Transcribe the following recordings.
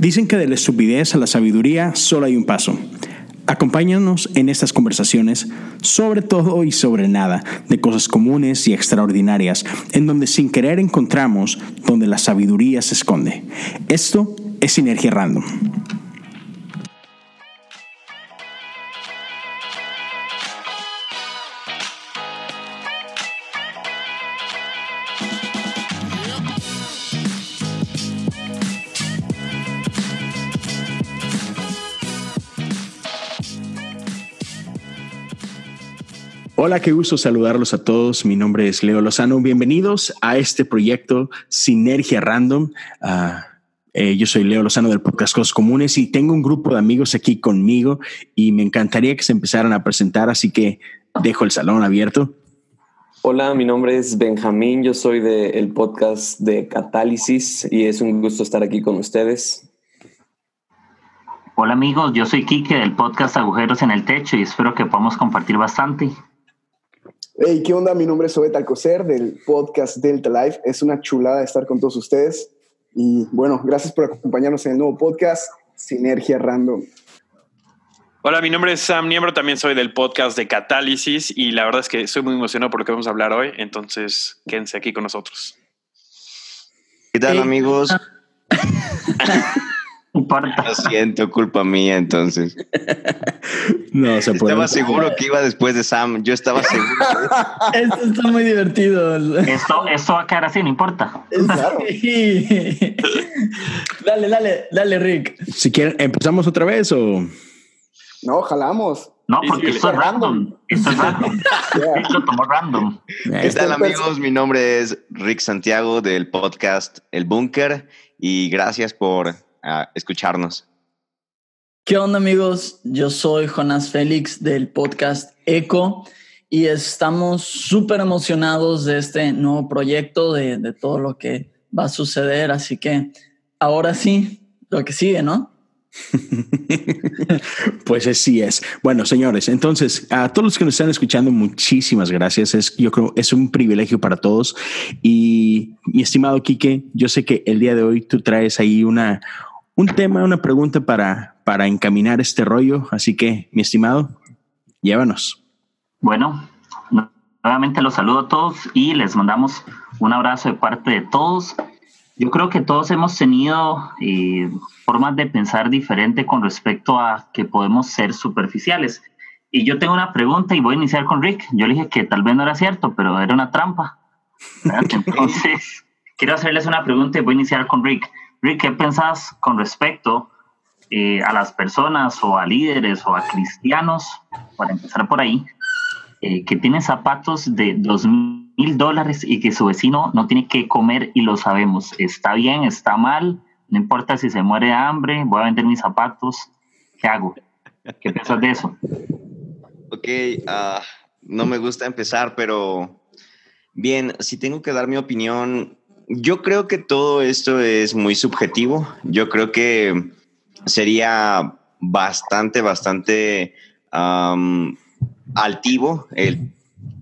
Dicen que de la estupidez a la sabiduría solo hay un paso. Acompáñanos en estas conversaciones sobre todo y sobre nada, de cosas comunes y extraordinarias, en donde sin querer encontramos donde la sabiduría se esconde. Esto es Sinergia Random. Hola, qué gusto saludarlos a todos. Mi nombre es Leo Lozano. Bienvenidos a este proyecto Sinergia Random. Ah, eh, yo soy Leo Lozano del podcast Cosas Comunes y tengo un grupo de amigos aquí conmigo y me encantaría que se empezaran a presentar, así que dejo el salón abierto. Hola, mi nombre es Benjamín, yo soy del podcast de Catálisis y es un gusto estar aquí con ustedes. Hola amigos, yo soy Kike del podcast Agujeros en el Techo y espero que podamos compartir bastante. Hey, ¿qué onda? Mi nombre es Obed Alcocer del podcast Delta Life. Es una chulada estar con todos ustedes. Y bueno, gracias por acompañarnos en el nuevo podcast Sinergia Random. Hola, mi nombre es Sam Niembro, también soy del podcast de Catálisis y la verdad es que estoy muy emocionado por lo que vamos a hablar hoy, entonces quédense aquí con nosotros. ¿Qué tal amigos? Lo siento, culpa mía entonces. no se puede. Estaba seguro que iba después de Sam. Yo estaba seguro. Esto está muy divertido. Esto, esto va a quedar así, no importa. dale, dale, dale, Rick. Si quieren, ¿empezamos otra vez o...? No, jalamos. No, porque esto es random. Esto es random. Esto tomó random. ¿Qué tal, amigos? Mi nombre es Rick Santiago del podcast El Búnker y gracias por a escucharnos. ¿Qué onda amigos? Yo soy Jonas Félix del podcast Eco y estamos súper emocionados de este nuevo proyecto, de, de, todo lo que va a suceder. Así que ahora sí, lo que sigue, ¿no? pues así es. Bueno, señores, entonces a todos los que nos están escuchando, muchísimas gracias. Es, yo creo es un privilegio para todos. Y mi estimado Quique, yo sé que el día de hoy tú traes ahí una, un tema, una pregunta para, para encaminar este rollo. Así que, mi estimado, llévanos. Bueno, nuevamente los saludo a todos y les mandamos un abrazo de parte de todos. Yo creo que todos hemos tenido eh, formas de pensar diferente con respecto a que podemos ser superficiales. Y yo tengo una pregunta y voy a iniciar con Rick. Yo le dije que tal vez no era cierto, pero era una trampa. Entonces, quiero hacerles una pregunta y voy a iniciar con Rick. Rick, ¿qué pensás con respecto eh, a las personas o a líderes o a cristianos, para empezar por ahí, eh, que tienen zapatos de dos mil dólares y que su vecino no tiene que comer y lo sabemos? ¿Está bien? ¿Está mal? No importa si se muere de hambre, voy a vender mis zapatos. ¿Qué hago? ¿Qué piensas de eso? Ok, uh, no me gusta empezar, pero bien, si tengo que dar mi opinión, yo creo que todo esto es muy subjetivo. Yo creo que sería bastante, bastante altivo el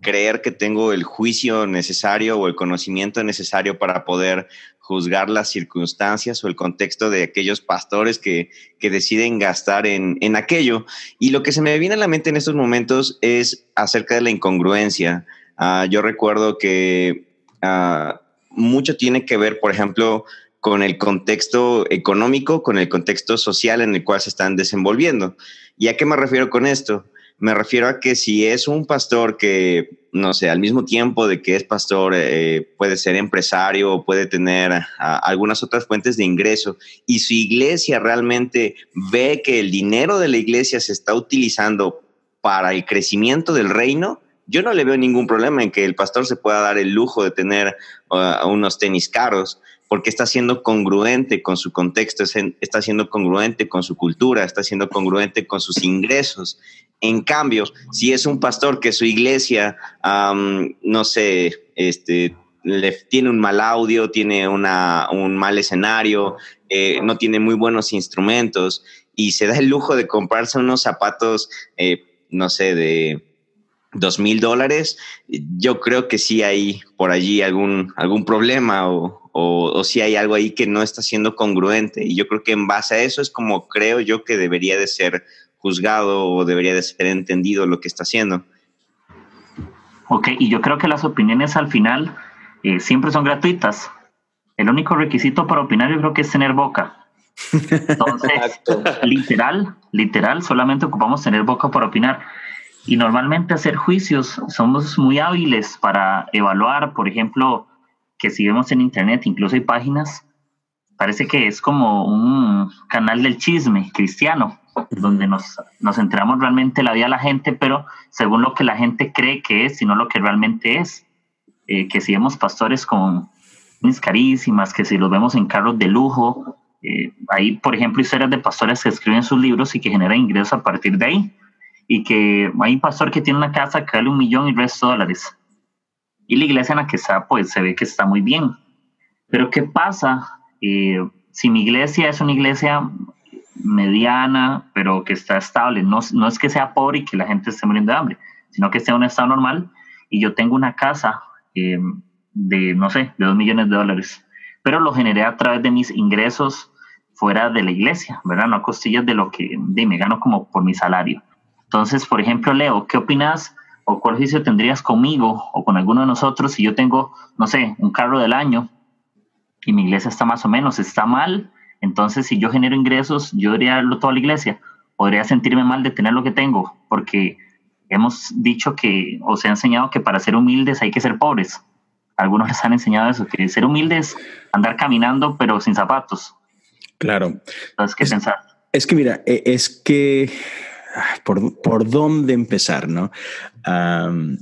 creer que tengo el juicio necesario o el conocimiento necesario para poder juzgar las circunstancias o el contexto de aquellos pastores que, deciden gastar en, aquello. Y lo que se me viene a la mente en estos momentos es acerca de la incongruencia. Ah, yo recuerdo que ah, mucho tiene que ver, por ejemplo, con el contexto económico, con el contexto social en el cual se están desenvolviendo. ¿Y a qué me refiero con esto? Me refiero a que si es un pastor que, no sé, al mismo tiempo de que es pastor, eh, puede ser empresario o puede tener algunas otras fuentes de ingreso y su iglesia realmente ve que el dinero de la iglesia se está utilizando para el crecimiento del reino, yo no le veo ningún problema en que el pastor se pueda dar el lujo de tener uh, unos tenis caros, porque está siendo congruente con su contexto, está siendo congruente con su cultura, está siendo congruente con sus ingresos. En cambio, si es un pastor que su iglesia, no sé, este, le, tiene un mal audio, tiene una, un mal escenario, eh, no tiene muy buenos instrumentos y se da el lujo de comprarse unos zapatos, eh, no sé, de dos mil dólares, yo creo que sí hay por allí algún, algún problema o, o, o si hay algo ahí que no está siendo congruente. Y yo creo que en base a eso es como creo yo que debería de ser juzgado o debería de ser entendido lo que está haciendo. Ok, y yo creo que las opiniones al final eh, siempre son gratuitas. El único requisito para opinar yo creo que es tener boca. Entonces, literal, literal, solamente ocupamos tener boca para opinar. Y normalmente hacer juicios somos muy hábiles para evaluar, por ejemplo, que si vemos en internet, incluso hay páginas, parece que es como un canal del chisme cristiano, donde nos, nos enteramos realmente la vida de la gente, pero según lo que la gente cree que es, sino lo que realmente es. Eh, que si vemos pastores con mis carísimas, que si los vemos en carros de lujo, eh, hay, por ejemplo, historias de pastores que escriben sus libros y que generan ingresos a partir de ahí. Y que hay un pastor que tiene una casa que vale un millón y resto de dólares. Y la iglesia en la que está, pues se ve que está muy bien. Pero ¿qué pasa eh, si mi iglesia es una iglesia mediana, pero que está estable? No, no es que sea pobre y que la gente esté muriendo de hambre, sino que esté en un estado normal y yo tengo una casa eh, de, no sé, de dos millones de dólares, pero lo generé a través de mis ingresos fuera de la iglesia, ¿verdad? No a costillas de lo que de, me gano como por mi salario. Entonces, por ejemplo, Leo, ¿qué opinas o cuál juicio tendrías conmigo o con alguno de nosotros si yo tengo, no sé, un carro del año y mi iglesia está más o menos, está mal? Entonces, si yo genero ingresos, yo debería darlo toda la iglesia. Podría sentirme mal de tener lo que tengo, porque hemos dicho que, o se ha enseñado que para ser humildes hay que ser pobres. Algunos les han enseñado eso, que ser humildes, andar caminando pero sin zapatos. Claro. Entonces, ¿qué es, pensar? Es que mira, e, es que por, por dónde empezar, ¿no? Um,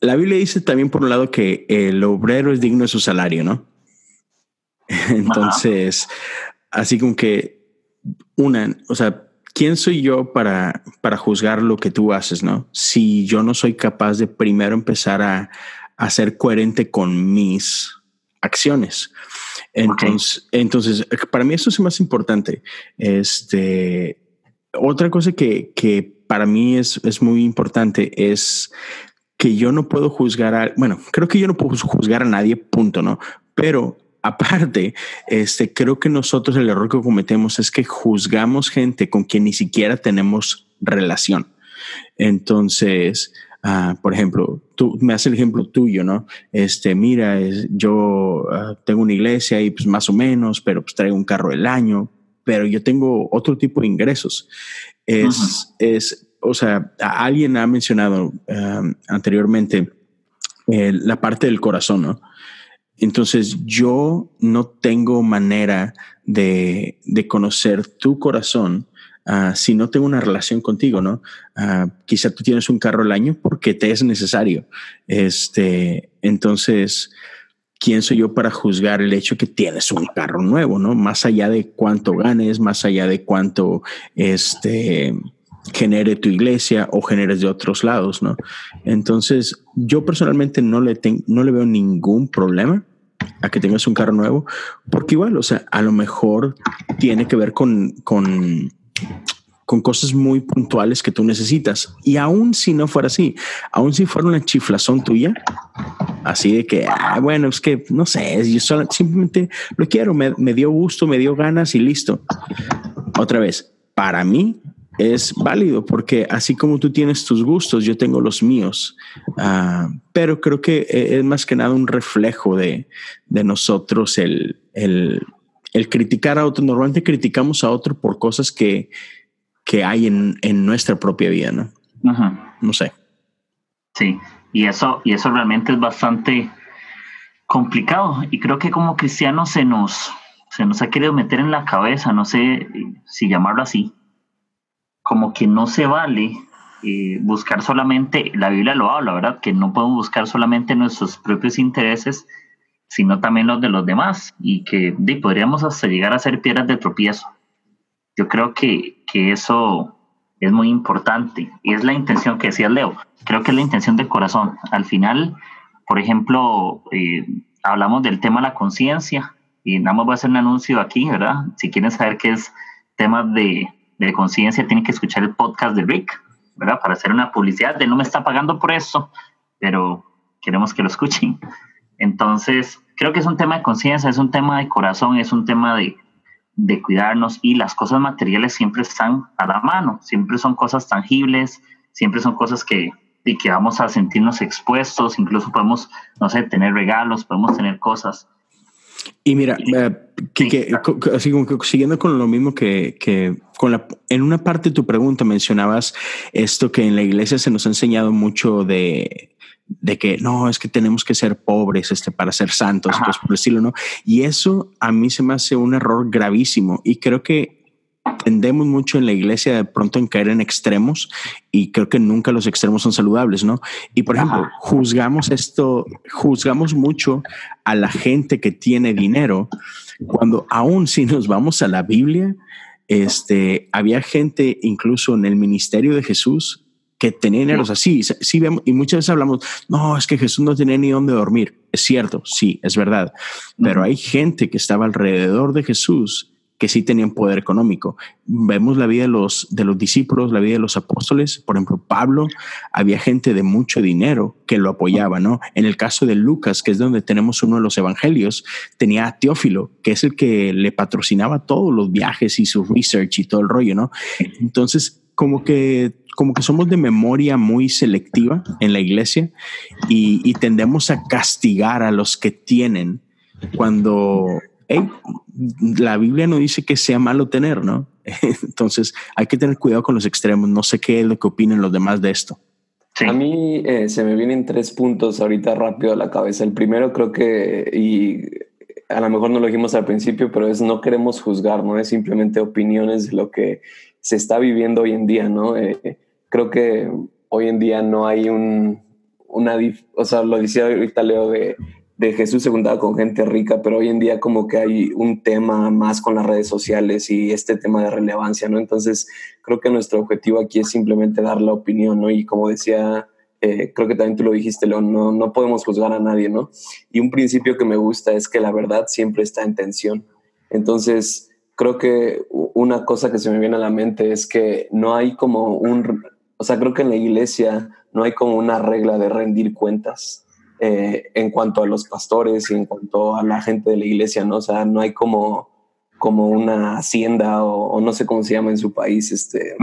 la Biblia dice también por un lado que el obrero es digno de su salario, ¿no? Entonces, Ajá. así como que una, o sea, ¿quién soy yo para, para juzgar lo que tú haces, no? Si yo no soy capaz de primero empezar a, a ser coherente con mis acciones. Entonces, okay. entonces, para mí eso es más importante. Este, otra cosa que, que para mí es, es muy importante es que yo no puedo juzgar a, bueno, creo que yo no puedo juzgar a nadie, punto, ¿no? Pero aparte, este, creo que nosotros el error que cometemos es que juzgamos gente con quien ni siquiera tenemos relación. Entonces, uh, por ejemplo, tú me haces el ejemplo tuyo, ¿no? Este, mira, es, yo uh, tengo una iglesia y pues más o menos, pero pues traigo un carro del año, pero yo tengo otro tipo de ingresos. Es, uh -huh. es o sea, alguien ha mencionado um, anteriormente eh, la parte del corazón, ¿no? Entonces yo no tengo manera de, de conocer tu corazón uh, si no tengo una relación contigo, ¿no? Uh, quizá tú tienes un carro al año porque te es necesario. Este, entonces, ¿quién soy yo para juzgar el hecho que tienes un carro nuevo, ¿no? Más allá de cuánto ganes, más allá de cuánto, este, genere tu iglesia o generes de otros lados, ¿no? Entonces, yo personalmente no le, no le veo ningún problema a que tengas un carro nuevo, porque igual, o sea, a lo mejor tiene que ver con, con cosas muy puntuales que tú necesitas. Y aún si no fuera así, aún si fuera una chiflazón tuya, así de que, ah, bueno, es que no sé, yo solo, simplemente lo quiero, me, me dio gusto, me dio ganas y listo. Otra vez, para mí, es válido porque así como tú tienes tus gustos, yo tengo los míos. Uh, pero creo que es más que nada un reflejo de, de nosotros el, el, el, criticar a otro. Normalmente criticamos a otro por cosas que, que hay en, en nuestra propia vida, ¿no? No sé. Sí, y eso, y eso realmente es bastante complicado. Y creo que como cristianos se nos, se nos ha querido meter en la cabeza, no sé si llamarlo así, como que no se vale eh, buscar solamente, la Biblia lo habla, ¿verdad? Que no podemos buscar solamente nuestros propios intereses, sino también los de los demás y que de, podríamos hasta llegar a ser piedras de tropiezo. Yo creo que, que eso es muy importante y es la intención que decía Leo. Creo que es la intención del corazón. Al final, por ejemplo, eh, hablamos del tema de la conciencia y nada más voy a hacer un anuncio aquí, ¿verdad? Si quieren saber qué es temas de, de conciencia, tienen que escuchar el podcast de Rick. ¿verdad? Para hacer una publicidad, de no me está pagando por eso, pero queremos que lo escuchen. Entonces, creo que es un tema de conciencia, es un tema de corazón, es un tema de, de cuidarnos y las cosas materiales siempre están a la mano, siempre son cosas tangibles, siempre son cosas que, y que vamos a sentirnos expuestos, incluso podemos, no sé, tener regalos, podemos tener cosas. Y mira, eh, que, así como que siguiendo con lo mismo que, que con la, en una parte de tu pregunta mencionabas esto que en la iglesia se nos ha enseñado mucho de, de que no, es que tenemos que ser pobres este, para ser santos, pues por decirlo, ¿no? Y eso a mí se me hace un error gravísimo y creo que tendemos mucho en la iglesia de pronto en caer en extremos y creo que nunca los extremos son saludables, ¿no? Y por ejemplo, juzgamos esto, juzgamos mucho a la gente que tiene dinero cuando aún si nos vamos a la Biblia, este, había gente incluso en el ministerio de Jesús que tenía dinero así, sí vemos, y muchas veces hablamos, no, es que Jesús no tenía ni dónde dormir. Es cierto, sí, es verdad, pero hay gente que estaba alrededor de Jesús que sí tenían poder económico. Vemos la vida de los, de los discípulos, la vida de los apóstoles. Por ejemplo, Pablo, había gente de mucho dinero que lo apoyaba, ¿no? En el caso de Lucas, que es donde tenemos uno de los evangelios, tenía a Teófilo, que es el que le patrocinaba todos los viajes y su research y todo el rollo, ¿no? Entonces, como que como que somos de memoria muy selectiva en la iglesia y, y tendemos a castigar a los que tienen cuando la Biblia no dice que sea malo tener, ¿no? Entonces hay que tener cuidado con los extremos. No sé qué es lo que opinen los demás de esto. A mí eh, se me vienen tres puntos ahorita rápido a la cabeza. El primero creo que, y a lo mejor no lo dijimos al principio, pero es no queremos juzgar, no es simplemente opiniones de lo que se está viviendo hoy en día, ¿no? Eh, creo que hoy en día no hay un, una, o sea, lo decía ahorita Leo de de Jesús se con gente rica, pero hoy en día como que hay un tema más con las redes sociales y este tema de relevancia, ¿no? Entonces creo que nuestro objetivo aquí es simplemente dar la opinión, ¿no? Y como decía, eh, creo que también tú lo dijiste, León, no, no podemos juzgar a nadie, ¿no? Y un principio que me gusta es que la verdad siempre está en tensión. Entonces creo que una cosa que se me viene a la mente es que no hay como un, o sea, creo que en la iglesia no hay como una regla de rendir cuentas eh, en cuanto a los pastores y en cuanto a la gente de la iglesia, ¿no? O sea, no hay como, como una hacienda o, no sé cómo se llama en su país, este,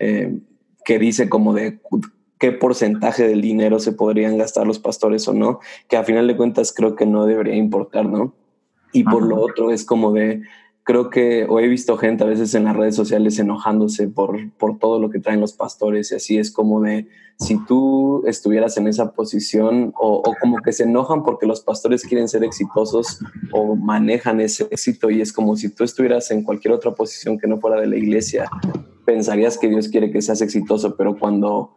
eh, que dice como de qué porcentaje del dinero se podrían gastar los pastores o no, que a final de cuentas creo que no debería importar, ¿no? Y por lo otro es como de, creo que, o he visto gente a veces en las redes sociales enojándose por, por todo lo que traen los pastores y así es como de, si tú estuvieras en esa posición o, o, como que se enojan porque los pastores quieren ser exitosos o manejan ese éxito y es como si tú estuvieras en cualquier otra posición que no fuera de la iglesia, pensarías que Dios quiere que seas exitoso, pero cuando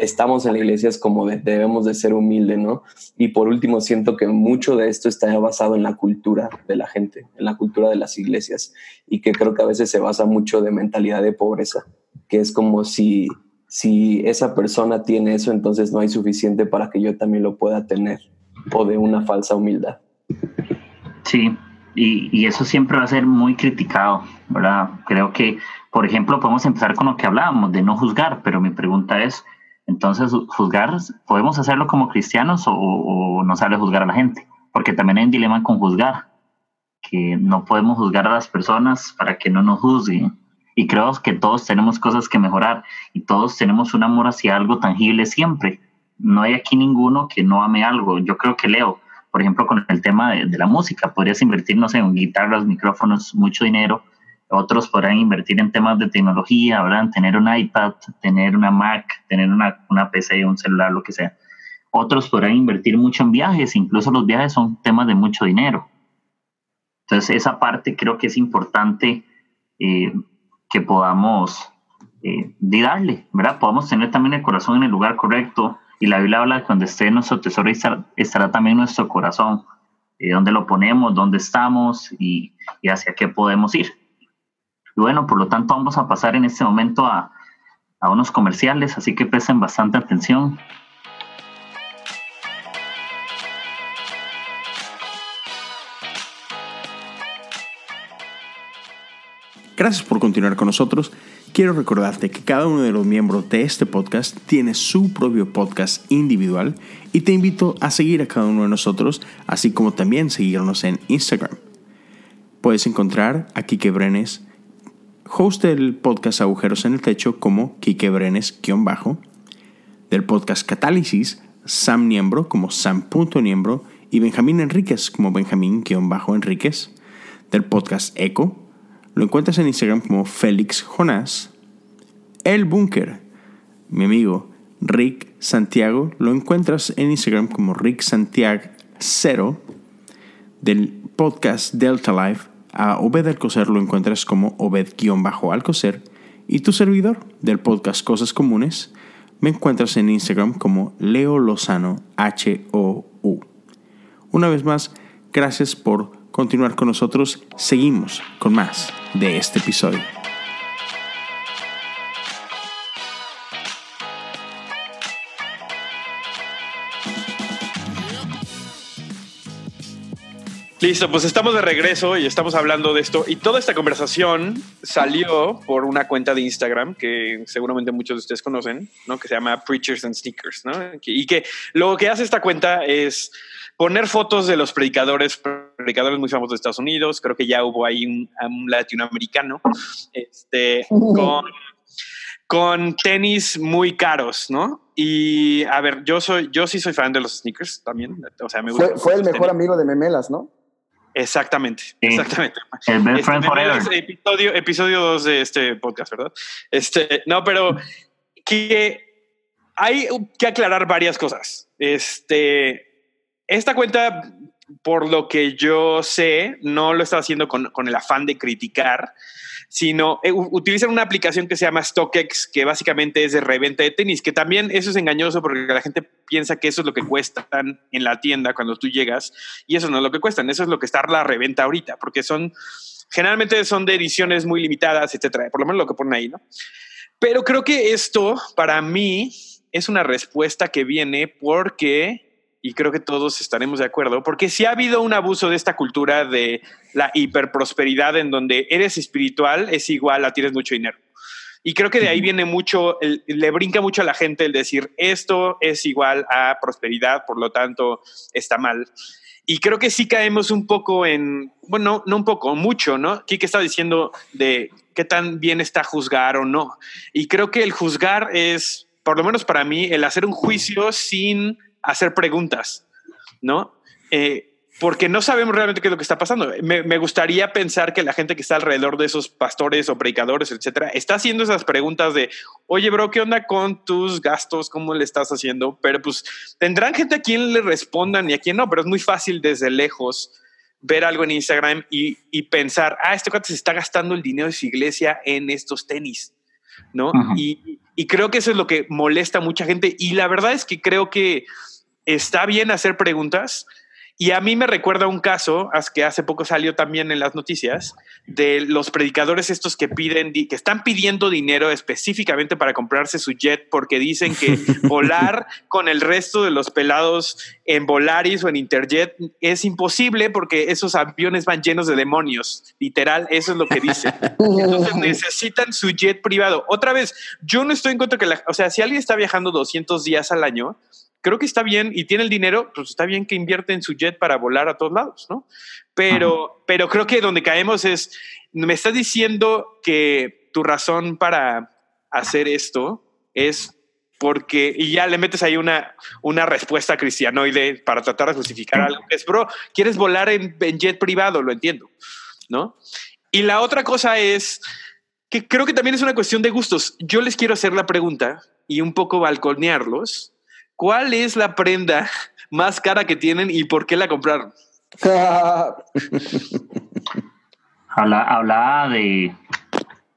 estamos en la iglesia es como debemos de ser humildes, ¿no? Y por último, siento que mucho de esto está basado en la cultura de la gente, en la cultura de las iglesias, y que creo que a veces se basa mucho de mentalidad de pobreza, que es como si, si esa persona tiene eso, entonces no hay suficiente para que yo también lo pueda tener, o de una falsa humildad. Sí, y, y eso siempre va a ser muy criticado, ¿verdad? Creo que, por ejemplo, podemos empezar con lo que hablábamos de no juzgar, pero mi pregunta es, entonces, juzgar, ¿podemos hacerlo como cristianos o, no sale juzgar a la gente? Porque también hay un dilema con juzgar, que no podemos juzgar a las personas para que no nos juzguen. Y creo que todos tenemos cosas que mejorar y todos tenemos un amor hacia algo tangible siempre. No hay aquí ninguno que no ame algo. Yo creo que Leo, por ejemplo, con el tema de, de la música, podrías invertir, no sé, en guitarras, micrófonos, mucho dinero, otros podrán invertir en temas de tecnología, ¿verdad? Tener un iPad, tener una Mac, tener una, una PC, un celular, lo que sea. Otros podrán invertir mucho en viajes, incluso los viajes son temas de mucho dinero. Entonces, esa parte creo que es importante eh, que podamos eh, darle, ¿verdad? Podamos tener también el corazón en el lugar correcto. Y la Biblia habla de donde esté nuestro tesoro estará, también nuestro corazón. Eh, dónde lo ponemos, dónde estamos y hacia qué podemos ir bueno, por lo tanto vamos a pasar en este momento a, a unos comerciales, así que presten bastante atención. Gracias por continuar con nosotros. quiero recordarte que cada uno de los miembros de este podcast tiene su propio podcast individual y te invito a seguir a cada uno de nosotros, así como también seguirnos en Instagram. Puedes encontrar a Kike Brenes, host del podcast Agujeros en el Techo, como Kike Brenes-bajo, del podcast Catálisis, Sam Niembro como Sam.niembro y Benjamín Enríquez como Benjamín-Enríquez, del podcast Eco, lo encuentras en Instagram como Félix Jonás. El Búnker, mi amigo Rick Santiago, lo encuentras en Instagram como Rick Santiago 0. Del podcast Delta Life, a Obed Alcocer lo encuentras como Obed-Alcocer. Y tu servidor del podcast Cosas Comunes, me encuentras en Instagram como Leo Lozano H-O-U. Una vez más, gracias por continuar con nosotros. Seguimos con más de este episodio. Listo, pues estamos de regreso y estamos hablando de esto. Y toda esta conversación salió por una cuenta de Instagram que seguramente muchos de ustedes conocen, ¿no? Que se llama Preachers and Sneakers, ¿no? Y que lo que hace esta cuenta es poner fotos de los predicadores, predicadores muy famosos de Estados Unidos. Creo que ya hubo ahí un, latinoamericano, este, con, con tenis muy caros, ¿no? Y a ver, yo soy, yo sí soy fan de los sneakers también. O sea, me gusta. Fue, el mejor amigo de Memelas, ¿no? Exactamente, exactamente. El best friend este, forever. Episodio, episodio 2 de este podcast, ¿verdad? Este, no, pero que hay que aclarar varias cosas. Este, esta cuenta, por lo que yo sé, no lo está haciendo con, con el afán de criticar, sino eh, utilizan una aplicación que se llama StockX, que básicamente es de reventa de tenis, que también eso es engañoso porque la gente piensa que eso es lo que cuestan en la tienda cuando tú llegas, y eso no es lo que cuestan, eso es lo que está la reventa ahorita, porque son, generalmente son de ediciones muy limitadas, etcétera, por lo menos lo que ponen ahí, ¿no? Pero creo que esto, para mí, es una respuesta que viene porque y creo que todos estaremos de acuerdo, porque si ha habido un abuso de esta cultura de la hiperprosperidad en donde eres espiritual es igual a tienes mucho dinero. Y creo que de ahí viene mucho, le brinca mucho a la gente el decir esto es igual a prosperidad, por lo tanto está mal. Y creo que sí caemos un poco en, bueno, no un poco, mucho, ¿no? Kike está diciendo de qué tan bien está juzgar o no. Y creo que el juzgar es, por lo menos para mí, el hacer un juicio sin hacer preguntas, ¿no? Eh, porque no sabemos realmente qué es lo que está pasando. Me, gustaría pensar que la gente que está alrededor de esos pastores o predicadores, etcétera, está haciendo esas preguntas de, oye, bro, ¿qué onda con tus gastos? ¿Cómo le estás haciendo? Pero pues tendrán gente a quien le respondan y a quien no, pero es muy fácil desde lejos ver algo en Instagram y, pensar, ah, este cuate se está gastando el dinero de su iglesia en estos tenis, ¿no? y, y creo que eso es lo que molesta a mucha gente. Y la verdad es que creo que está bien hacer preguntas. Y a mí me recuerda un caso que hace poco salió también en las noticias de los predicadores estos que piden, que están pidiendo dinero específicamente para comprarse su jet porque dicen que volar con el resto de los pelados en Volaris o en Interjet es imposible porque esos aviones van llenos de demonios. Literal, eso es lo que dicen. Entonces necesitan su jet privado. Otra vez, yo no estoy en contra que la, o sea, si alguien está viajando 200 días al año, creo que está bien y tiene el dinero, pues está bien que invierte en su jet para volar a todos lados, ¿no? Pero, pero creo que donde caemos es, me estás diciendo que tu razón para hacer esto es porque, y ya le metes ahí una, una respuesta cristianoide para tratar de justificar algo es, bro, quieres volar en, en jet privado, lo entiendo, ¿no? Y la otra cosa es que creo que también es una cuestión de gustos. Yo les quiero hacer la pregunta y un poco balconearlos ¿Cuál es la prenda más cara que tienen y por qué la compraron? habla, de,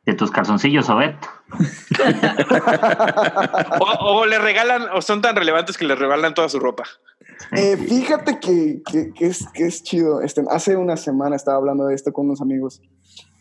de tus calzoncillos, Obed. o, le regalan, o son tan relevantes que le regalan toda su ropa. Eh, fíjate que, es, que, es, chido. Este, hace una semana estaba hablando de esto con unos amigos.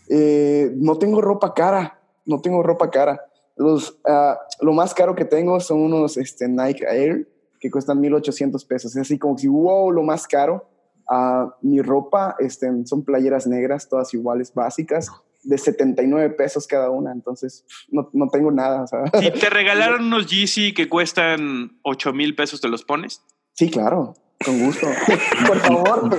Eh, no tengo ropa cara, no tengo ropa cara. Los, ah, lo más caro que tengo son unos este, Nike Air que cuestan 1800 pesos. Es así como si, wow, lo más caro. Uh, mi ropa este, son playeras negras, todas iguales, básicas. de 79 pesos cada una, entonces no, no tengo nada. O sea. Si te regalaron unos Yeezy que cuestan 8 mil pesos, ¿te los pones? Sí, claro, con gusto. Por favor.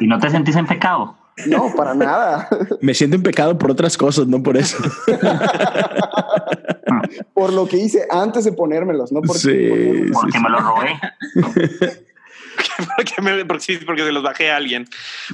¿Y no te sentís en pecado? No, para nada. Me siento en pecado por otras cosas, no por eso. por lo que hice antes de ponérmelos, no porque, Sí, Porque me lo robé. porque, me- porque, sí, porque se los bajé a alguien.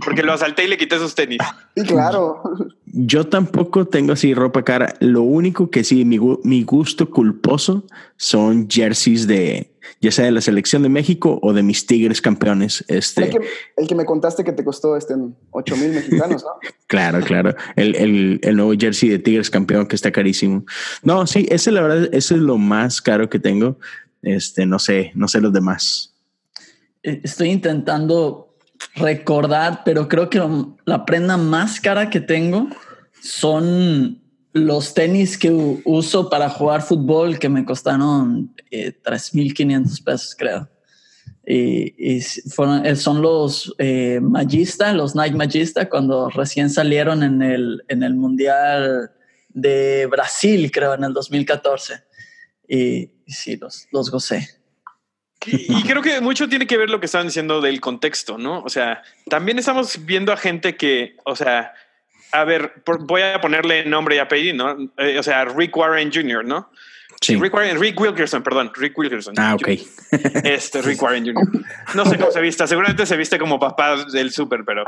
Porque lo asalté y le quité sus tenis. Sí, claro. Yo tampoco tengo así ropa cara. Lo único que sí, mi, mi gusto culposo son jerseys de, ya sea de la selección de México o de mis Tigres campeones. El Este, que, el que me contaste que te costó este 8 mil mexicanos, ¿no? claro, claro. El, el, el nuevo jersey de Tigres campeón que está carísimo. No, sí, ese la verdad, ese es lo más caro que tengo. Este, no sé, no sé los demás. Eh, Estoy intentando recordar, pero creo que la prenda más cara que tengo son los tenis que uso para jugar fútbol que me costaron eh, 3.500 pesos, creo. Y, fueron, eh, son los eh, Magista, los Nike Magista, cuando recién salieron en el, en el Mundial de Brasil, creo, en el 2014. Y, y sí, los, los gocé. Y, y creo que mucho tiene que ver lo que estaban diciendo del contexto, ¿no? O sea, también estamos viendo a gente que, o sea, a ver, por- voy a ponerle nombre y apellido, ¿no? Eh, o sea, Rick Warren Jr., ¿no? Sí. Rick Warren, Rick Wilkerson, perdón, Rick Wilkerson. Ah, ok. Este, Rick Warren Jr. No sé cómo se vista, seguramente se viste como papá del súper, pero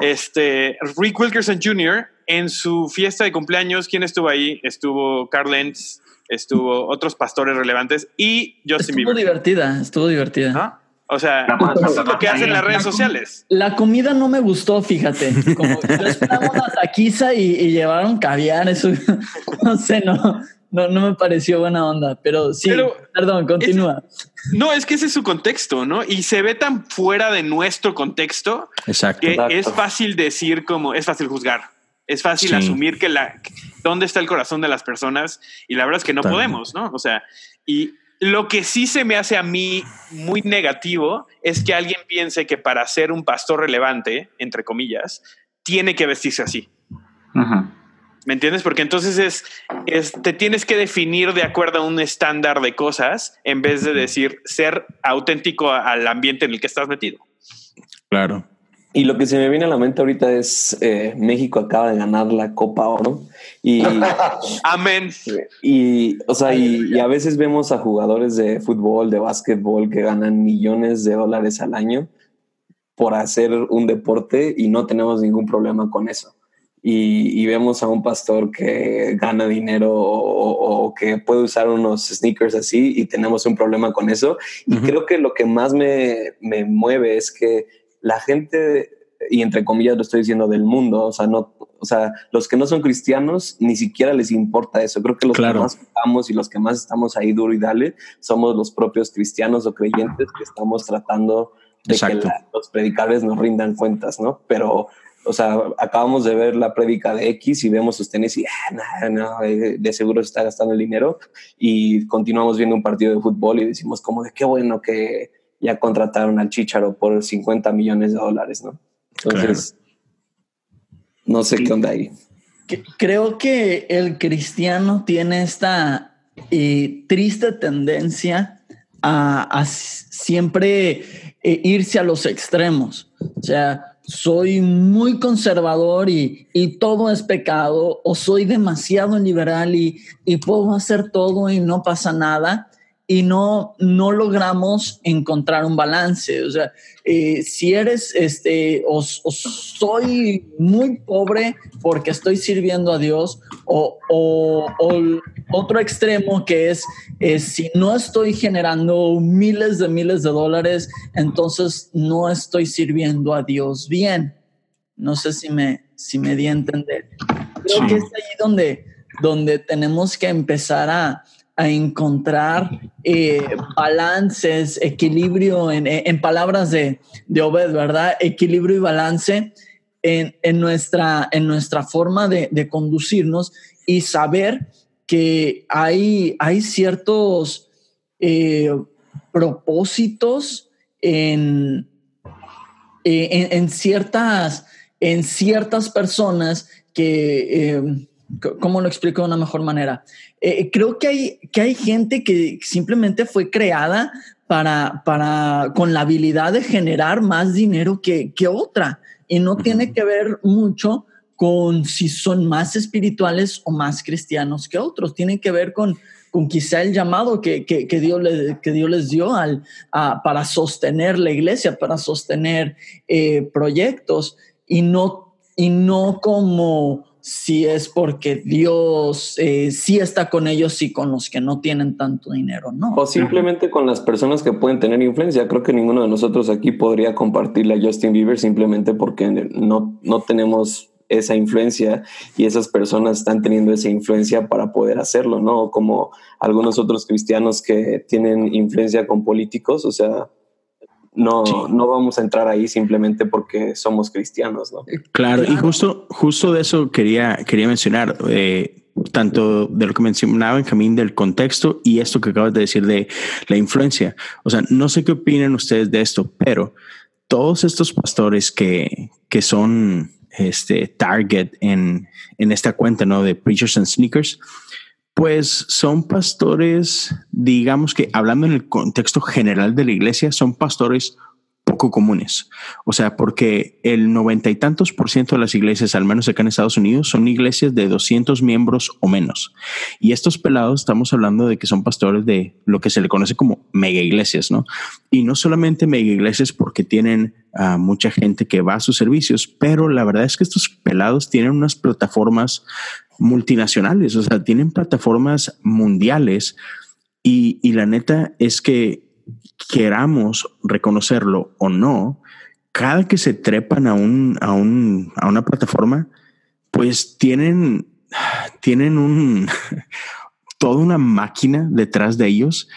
este, Rick Wilkerson Jr. en su fiesta de cumpleaños, ¿quién estuvo ahí? Estuvo Carl Lentz, estuvo otros pastores relevantes y Justin Estuvo Bieber. divertida, estuvo divertida. O sea, eso es lo que hacen las redes sociales. La comida no me gustó, fíjate. Como yo esperaba una taquiza y, y llevaron caviar, eso no sé, no, no, no me pareció buena onda, pero sí, Pero perdón, continúa. No, es que ese es su contexto, ¿no? Y se ve tan fuera de nuestro contexto Exacto. que Exacto. es fácil decir como, es fácil juzgar. Es fácil Sí. asumir que la, dónde está el corazón de las personas y la verdad es que no podemos, ¿no? O sea, y lo que sí se me hace a mí muy negativo es que alguien piense que para ser un pastor relevante, entre comillas, tiene que vestirse así. ¿Me entiendes? Porque entonces es, es- te tienes que definir de acuerdo a un estándar de cosas en vez de decir ser auténtico al ambiente en el que estás metido. Claro. Y lo que se me viene a la mente ahorita es eh, México acaba de ganar la Copa Oro y, Amén. y o sea, y, y a veces vemos a jugadores de fútbol, de básquetbol que ganan millones de dólares al año por hacer un deporte y no tenemos ningún problema con eso. Y, y vemos a un pastor que gana dinero o, que puede usar unos sneakers así y tenemos un problema con eso. Y creo que lo que más me, me mueve es que la gente, y entre comillas lo estoy diciendo del mundo, o sea, no, o sea, los que no son cristianos ni siquiera les importa eso. Creo que los Claro. que más jugamos y los que más estamos ahí duro y dale somos los propios cristianos o creyentes que estamos tratando de Exacto. que la- los predicables nos rindan cuentas, ¿no? Pero, o sea, acabamos de ver la prédica de X y vemos sus tenis y, ah, no, no, eh, de seguro se está gastando el dinero y continuamos viendo un partido de fútbol y decimos como de qué bueno que ya contrataron al Chicharo por 50 millones de dólares, ¿no? Entonces, no sé qué onda ahí. Creo que el cristiano tiene esta eh, triste tendencia a, siempre eh, irse a los extremos. O sea, soy muy conservador y, y todo es pecado, o soy demasiado liberal y, y puedo hacer todo y no pasa nada. Y no, no logramos encontrar un balance. O sea, eh, si eres este, o, o soy muy pobre porque estoy sirviendo a Dios, o, o- o otro extremo que es, es si no estoy generando miles de miles de dólares, entonces no estoy sirviendo a Dios bien. No sé si me, si me di a entender. Creo Sí. que es ahí donde, donde tenemos que empezar a, a encontrar eh, balances, equilibrio, en, en palabras de, de Obed, ¿verdad? Equilibrio y balance en, en nuestra, en nuestra forma de, de conducirnos y saber que hay, hay ciertos eh, propósitos en, eh, en, en ciertas, en ciertas personas que, eh, ¿cómo lo explico de una mejor manera? Eh, creo que hay, que hay gente que simplemente fue creada para, para, con la habilidad de generar más dinero que, que otra. Y no tiene que ver mucho con si son más espirituales o más cristianos que otros, tiene que ver con, con quizá el llamado que, que, que Dios, le, que Dios les dio al, para sostener la iglesia, para sostener eh, proyectos. Y no, y no como si es porque Dios eh, sí está con ellos y con los que no tienen tanto dinero, ¿no? O simplemente con las personas que pueden tener influencia. Creo que ninguno de nosotros aquí podría compartirle a Justin Bieber simplemente porque no, no tenemos esa influencia y esas personas están teniendo esa influencia para poder hacerlo, ¿no? Como algunos otros cristianos que tienen influencia con políticos, o sea, no, no vamos a entrar ahí simplemente porque somos cristianos, ¿no? Claro, y justo, justo de eso quería, quería mencionar, eh, tanto de lo que mencionaba Benjamín del contexto y esto que acabas de decir de la influencia. O sea, no sé qué opinan ustedes de esto, pero todos estos pastores que, que son este target en, en esta cuenta, ¿no? De Preachers and Sneakers, pues son pastores, digamos que hablando en el contexto general de la iglesia, son pastores poco comunes. O sea, porque el noventa y tantos por ciento de las iglesias, al menos acá en Estados Unidos, son iglesias de 200 miembros o menos. Y estos pelados estamos hablando de que son pastores de lo que se le conoce como mega iglesias, ¿no? Y no solamente mega iglesias porque tienen a mucha gente que va a sus servicios, pero la verdad es que estos pelados tienen unas plataformas multinacionales, o sea, tienen plataformas mundiales y, y la neta es que queramos reconocerlo o no, cada que se trepan a, un, a, un, a una plataforma, pues tienen, tienen un, toda una máquina detrás de ellos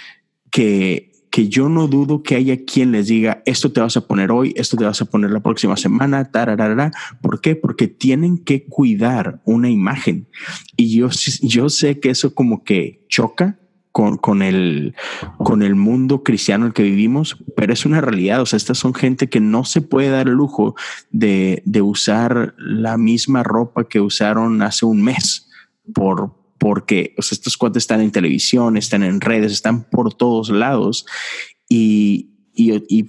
que, que yo no dudo que haya quien les diga esto te vas a poner hoy, esto te vas a poner la próxima semana, tararara. ¿Por qué? Porque tienen que cuidar una imagen. Y yo, yo sé que eso como que choca con, con, el, con el mundo cristiano en el que vivimos, pero es una realidad. O sea, estas son gente que no se puede dar el lujo de, de usar la misma ropa que usaron hace un mes por, porque o sea, estos cuates están en televisión, están en redes, están por todos lados y, y, y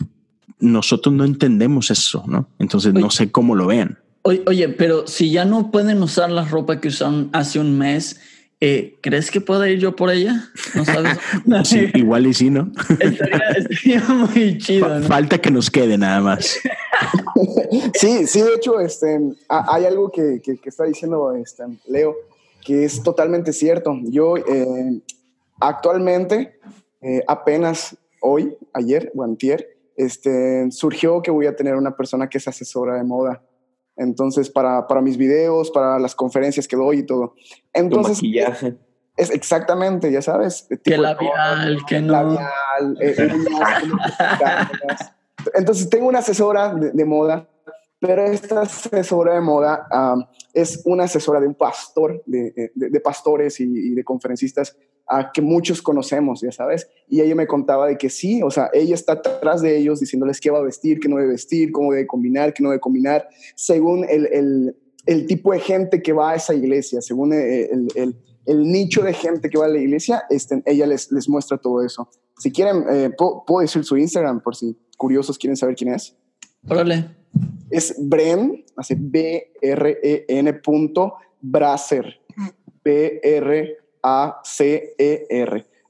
nosotros no entendemos eso, ¿no? Entonces oye, no sé cómo lo vean. Oye, pero si ya no pueden usar la ropa que usaron hace un mes, eh, ¿Crees que pueda ir yo por ella? ¿No sabes? sí, igual y sí, ¿no? Estaría, estaría muy chido. ¿no? Falta que nos quede nada más. sí, sí, de hecho, este, hay algo que, que, que está diciendo este, Leo que es totalmente cierto. Yo eh, actualmente, eh, apenas hoy, ayer o antier, este, surgió que voy a tener una persona que es asesora de moda. Entonces, para, para mis videos, para las conferencias que doy y todo. Entonces, tu maquillaje. Es exactamente, ya sabes. Que labial, que no. Labial, eh, Entonces, tengo una asesora de, de, moda, pero esta asesora de moda um, es una asesora de un pastor, de, de, de pastores y, y, de conferencistas uh, que muchos conocemos, ya sabes. Y ella me contaba de que sí, o sea, ella está atrás de ellos diciéndoles qué va a vestir, qué no debe vestir, cómo debe combinar, qué no debe combinar, según el, el, el tipo de gente que va a esa iglesia, según el, el el nicho de gente que va a la iglesia, este, ella les, les muestra todo eso. Si quieren, eh, ¿puedo, ¿puedo, decir su Instagram por si curiosos quieren saber quién es. Órale. Es Bren, hace B-R-E-N punto Bracer. B-R-A-C-E-R.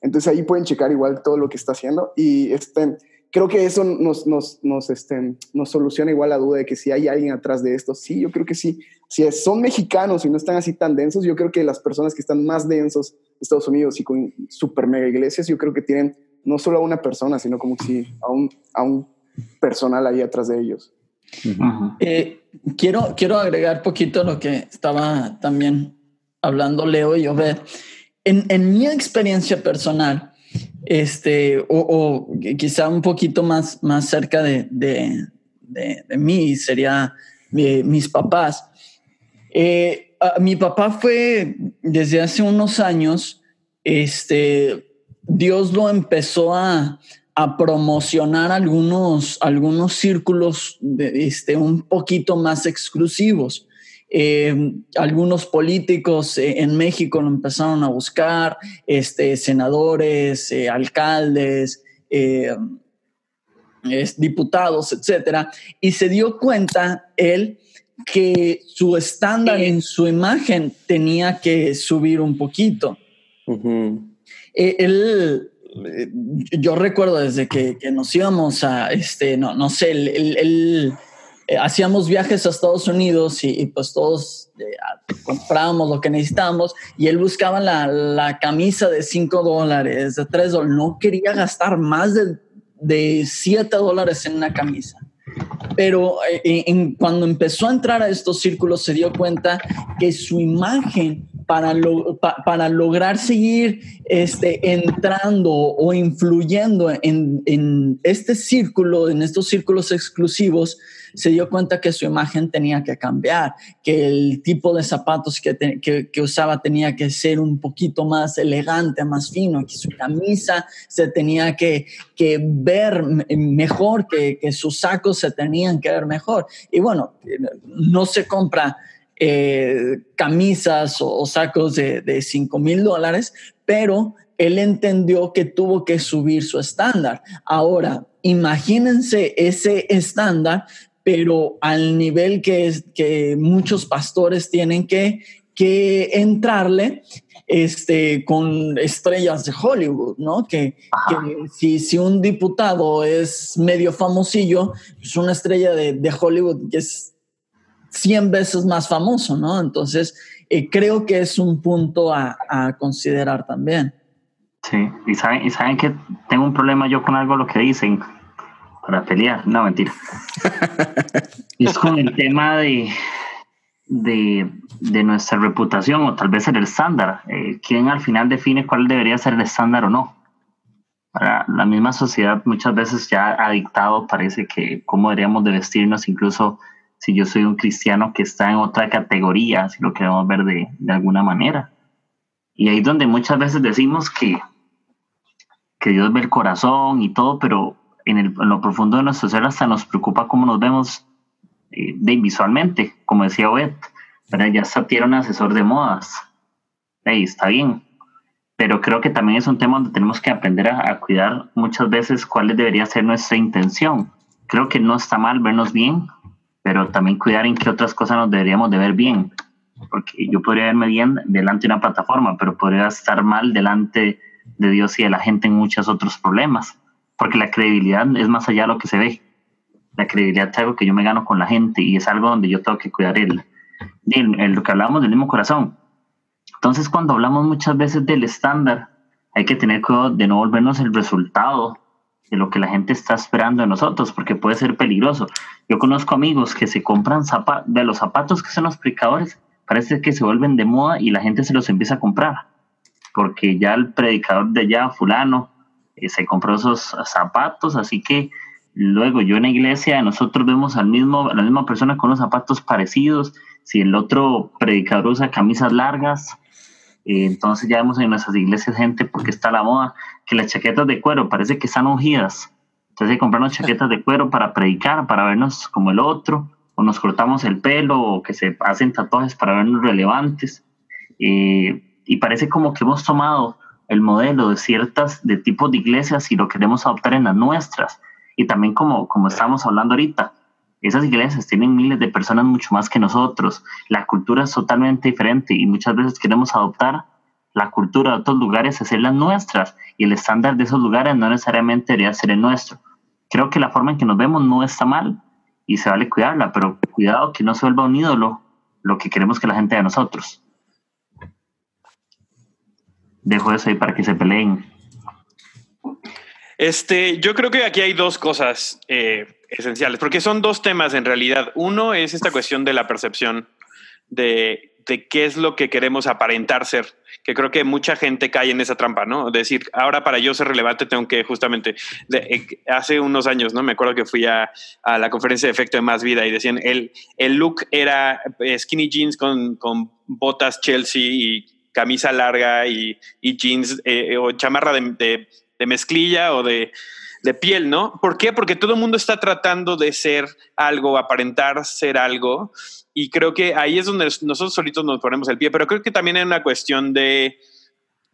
Entonces ahí pueden checar igual todo lo que está haciendo y este, creo que eso nos, nos, nos, este, nos soluciona igual la duda de que si hay alguien atrás de esto. Sí, yo creo que sí. Si son mexicanos y no están así tan densos, yo creo que las personas que están más densos de Estados Unidos y con super mega iglesias, yo creo que tienen no solo a una persona, sino como si a un, a un personal ahí atrás de ellos. Uh -huh. eh, quiero, quiero agregar poquito lo que estaba también hablando Leo y Obed. En, en mi experiencia personal, este, o, o, quizá un poquito más, más cerca de, de, de, de mí, sería mi, mis papás. Eh, a, mi papá fue desde hace unos años, este, Dios lo empezó a, a promocionar algunos, algunos círculos de, este, un poquito más exclusivos. Eh, algunos políticos eh, en México lo empezaron a buscar, este, senadores, eh, alcaldes, diputados, etcétera, y se dio cuenta él que su estándar en su imagen tenía que subir un poquito. él, yo recuerdo desde que, nos íbamos a, este, no, no sé, él eh, hacíamos viajes a Estados Unidos y, pues todos eh, comprábamos lo que necesitábamos y él buscaba la, la camisa de 5 dólares, de 3 dólares, no quería gastar más de, de 7 dólares en una camisa. Pero eh, cuando empezó a entrar a estos círculos se dio cuenta que su imagen para, para lograr seguir este, entrando o influyendo en, en este círculo, en estos círculos exclusivos, se dio cuenta que su imagen tenía que cambiar, que el tipo de zapatos que, que, usaba tenía que ser un poquito más elegante, más fino, que su camisa se tenía que, que ver mejor, que, que, sus sacos se tenían que ver mejor. Y bueno, no se compra eh, camisas o, sacos de, de 5 mil dólares, pero él entendió que tuvo que subir su estándar. Ahora, imagínense ese estándar pero al nivel que, es, que muchos pastores tienen que, que entrarle este, con estrellas de Hollywood, ¿no? Que, si, si, un diputado es medio famosillo, es pues una estrella de, de, Hollywood que es 100 veces más famoso, ¿no? Entonces, eh, creo que es un punto a, a, considerar también. Sí, y saben, y saben que tengo un problema yo con algo lo que dicen para pelear, no mentira. es con el tema de, de, de, nuestra reputación o tal vez el estándar. Eh, ¿Quién al final define cuál debería ser el estándar o no? Para la misma sociedad muchas veces ya ha dictado, parece que cómo deberíamos de vestirnos, incluso si yo soy un cristiano que está en otra categoría, si lo queremos ver de, de alguna manera. Y ahí es donde muchas veces decimos que, que Dios ve el corazón y todo, pero en, lo profundo de nuestro ser hasta nos preocupa cómo nos vemos eh, visualmente, como decía Obed, pero ya está tiene un asesor de modas. Ahí está bien. Pero creo que también es un tema donde tenemos que aprender a, cuidar muchas veces cuál debería ser nuestra intención. Creo que no está mal vernos bien, pero también cuidar en qué otras cosas nos deberíamos de ver bien. Porque yo podría verme bien delante de una plataforma, pero podría estar mal delante de Dios y de la gente en muchos otros problemas porque la credibilidad es más allá de lo que se ve. La credibilidad es algo que yo me gano con la gente y es algo donde yo tengo que cuidar el, el, lo que hablamos del mismo corazón. Entonces, cuando hablamos muchas veces del estándar, hay que tener cuidado de no volvernos el resultado de lo que la gente está esperando de nosotros, porque puede ser peligroso. Yo conozco amigos que se compran zapatos, de los zapatos que son los predicadores, parece que se vuelven de moda y la gente se los empieza a comprar, porque ya el predicador de allá, fulano, eh, se compró esos zapatos, así que luego yo en la iglesia nosotros vemos al mismo, a la misma persona con los zapatos parecidos, si el otro predicador usa camisas largas, entonces ya vemos en nuestras iglesias gente, porque está la moda, que las chaquetas de cuero parece que están ungidas, entonces hay que comprarnos chaquetas de cuero para predicar, para vernos como el otro, o nos cortamos el pelo, o que se hacen tatuajes para vernos relevantes, eh, y parece como que hemos tomado el modelo de ciertas de tipos de iglesias y lo queremos adoptar en las nuestras. Y también como, como estamos hablando ahorita, esas iglesias tienen miles de personas mucho más que nosotros. La cultura es totalmente diferente y muchas veces queremos adoptar la cultura de otros lugares, hacerlas nuestras y el estándar de esos lugares no necesariamente debería ser el nuestro. Creo que la forma en que nos vemos no está mal y se vale cuidarla, pero cuidado que no se vuelva un ídolo lo que queremos que la gente de nosotros dejo eso ahí para que se peleen. Este, yo creo que aquí hay dos cosas eh, esenciales, porque son dos temas en realidad. Uno es esta cuestión de la percepción de, de, qué es lo que queremos aparentar ser, que creo que mucha gente cae en esa trampa, ¿no? Decir, ahora para yo ser relevante tengo que justamente, eh, hace unos años, ¿no? Me acuerdo que fui a, a, la conferencia de efecto de Más Vida y decían, el, el look era eh, skinny jeans con, con botas Chelsea y camisa larga y, jeans eh, o chamarra de, mezclilla o de, piel, ¿no? ¿Por qué? Porque todo el mundo está tratando de ser algo, aparentar ser algo Y creo que ahí es donde nosotros solitos nos ponemos el pie, pero creo que también hay una cuestión de,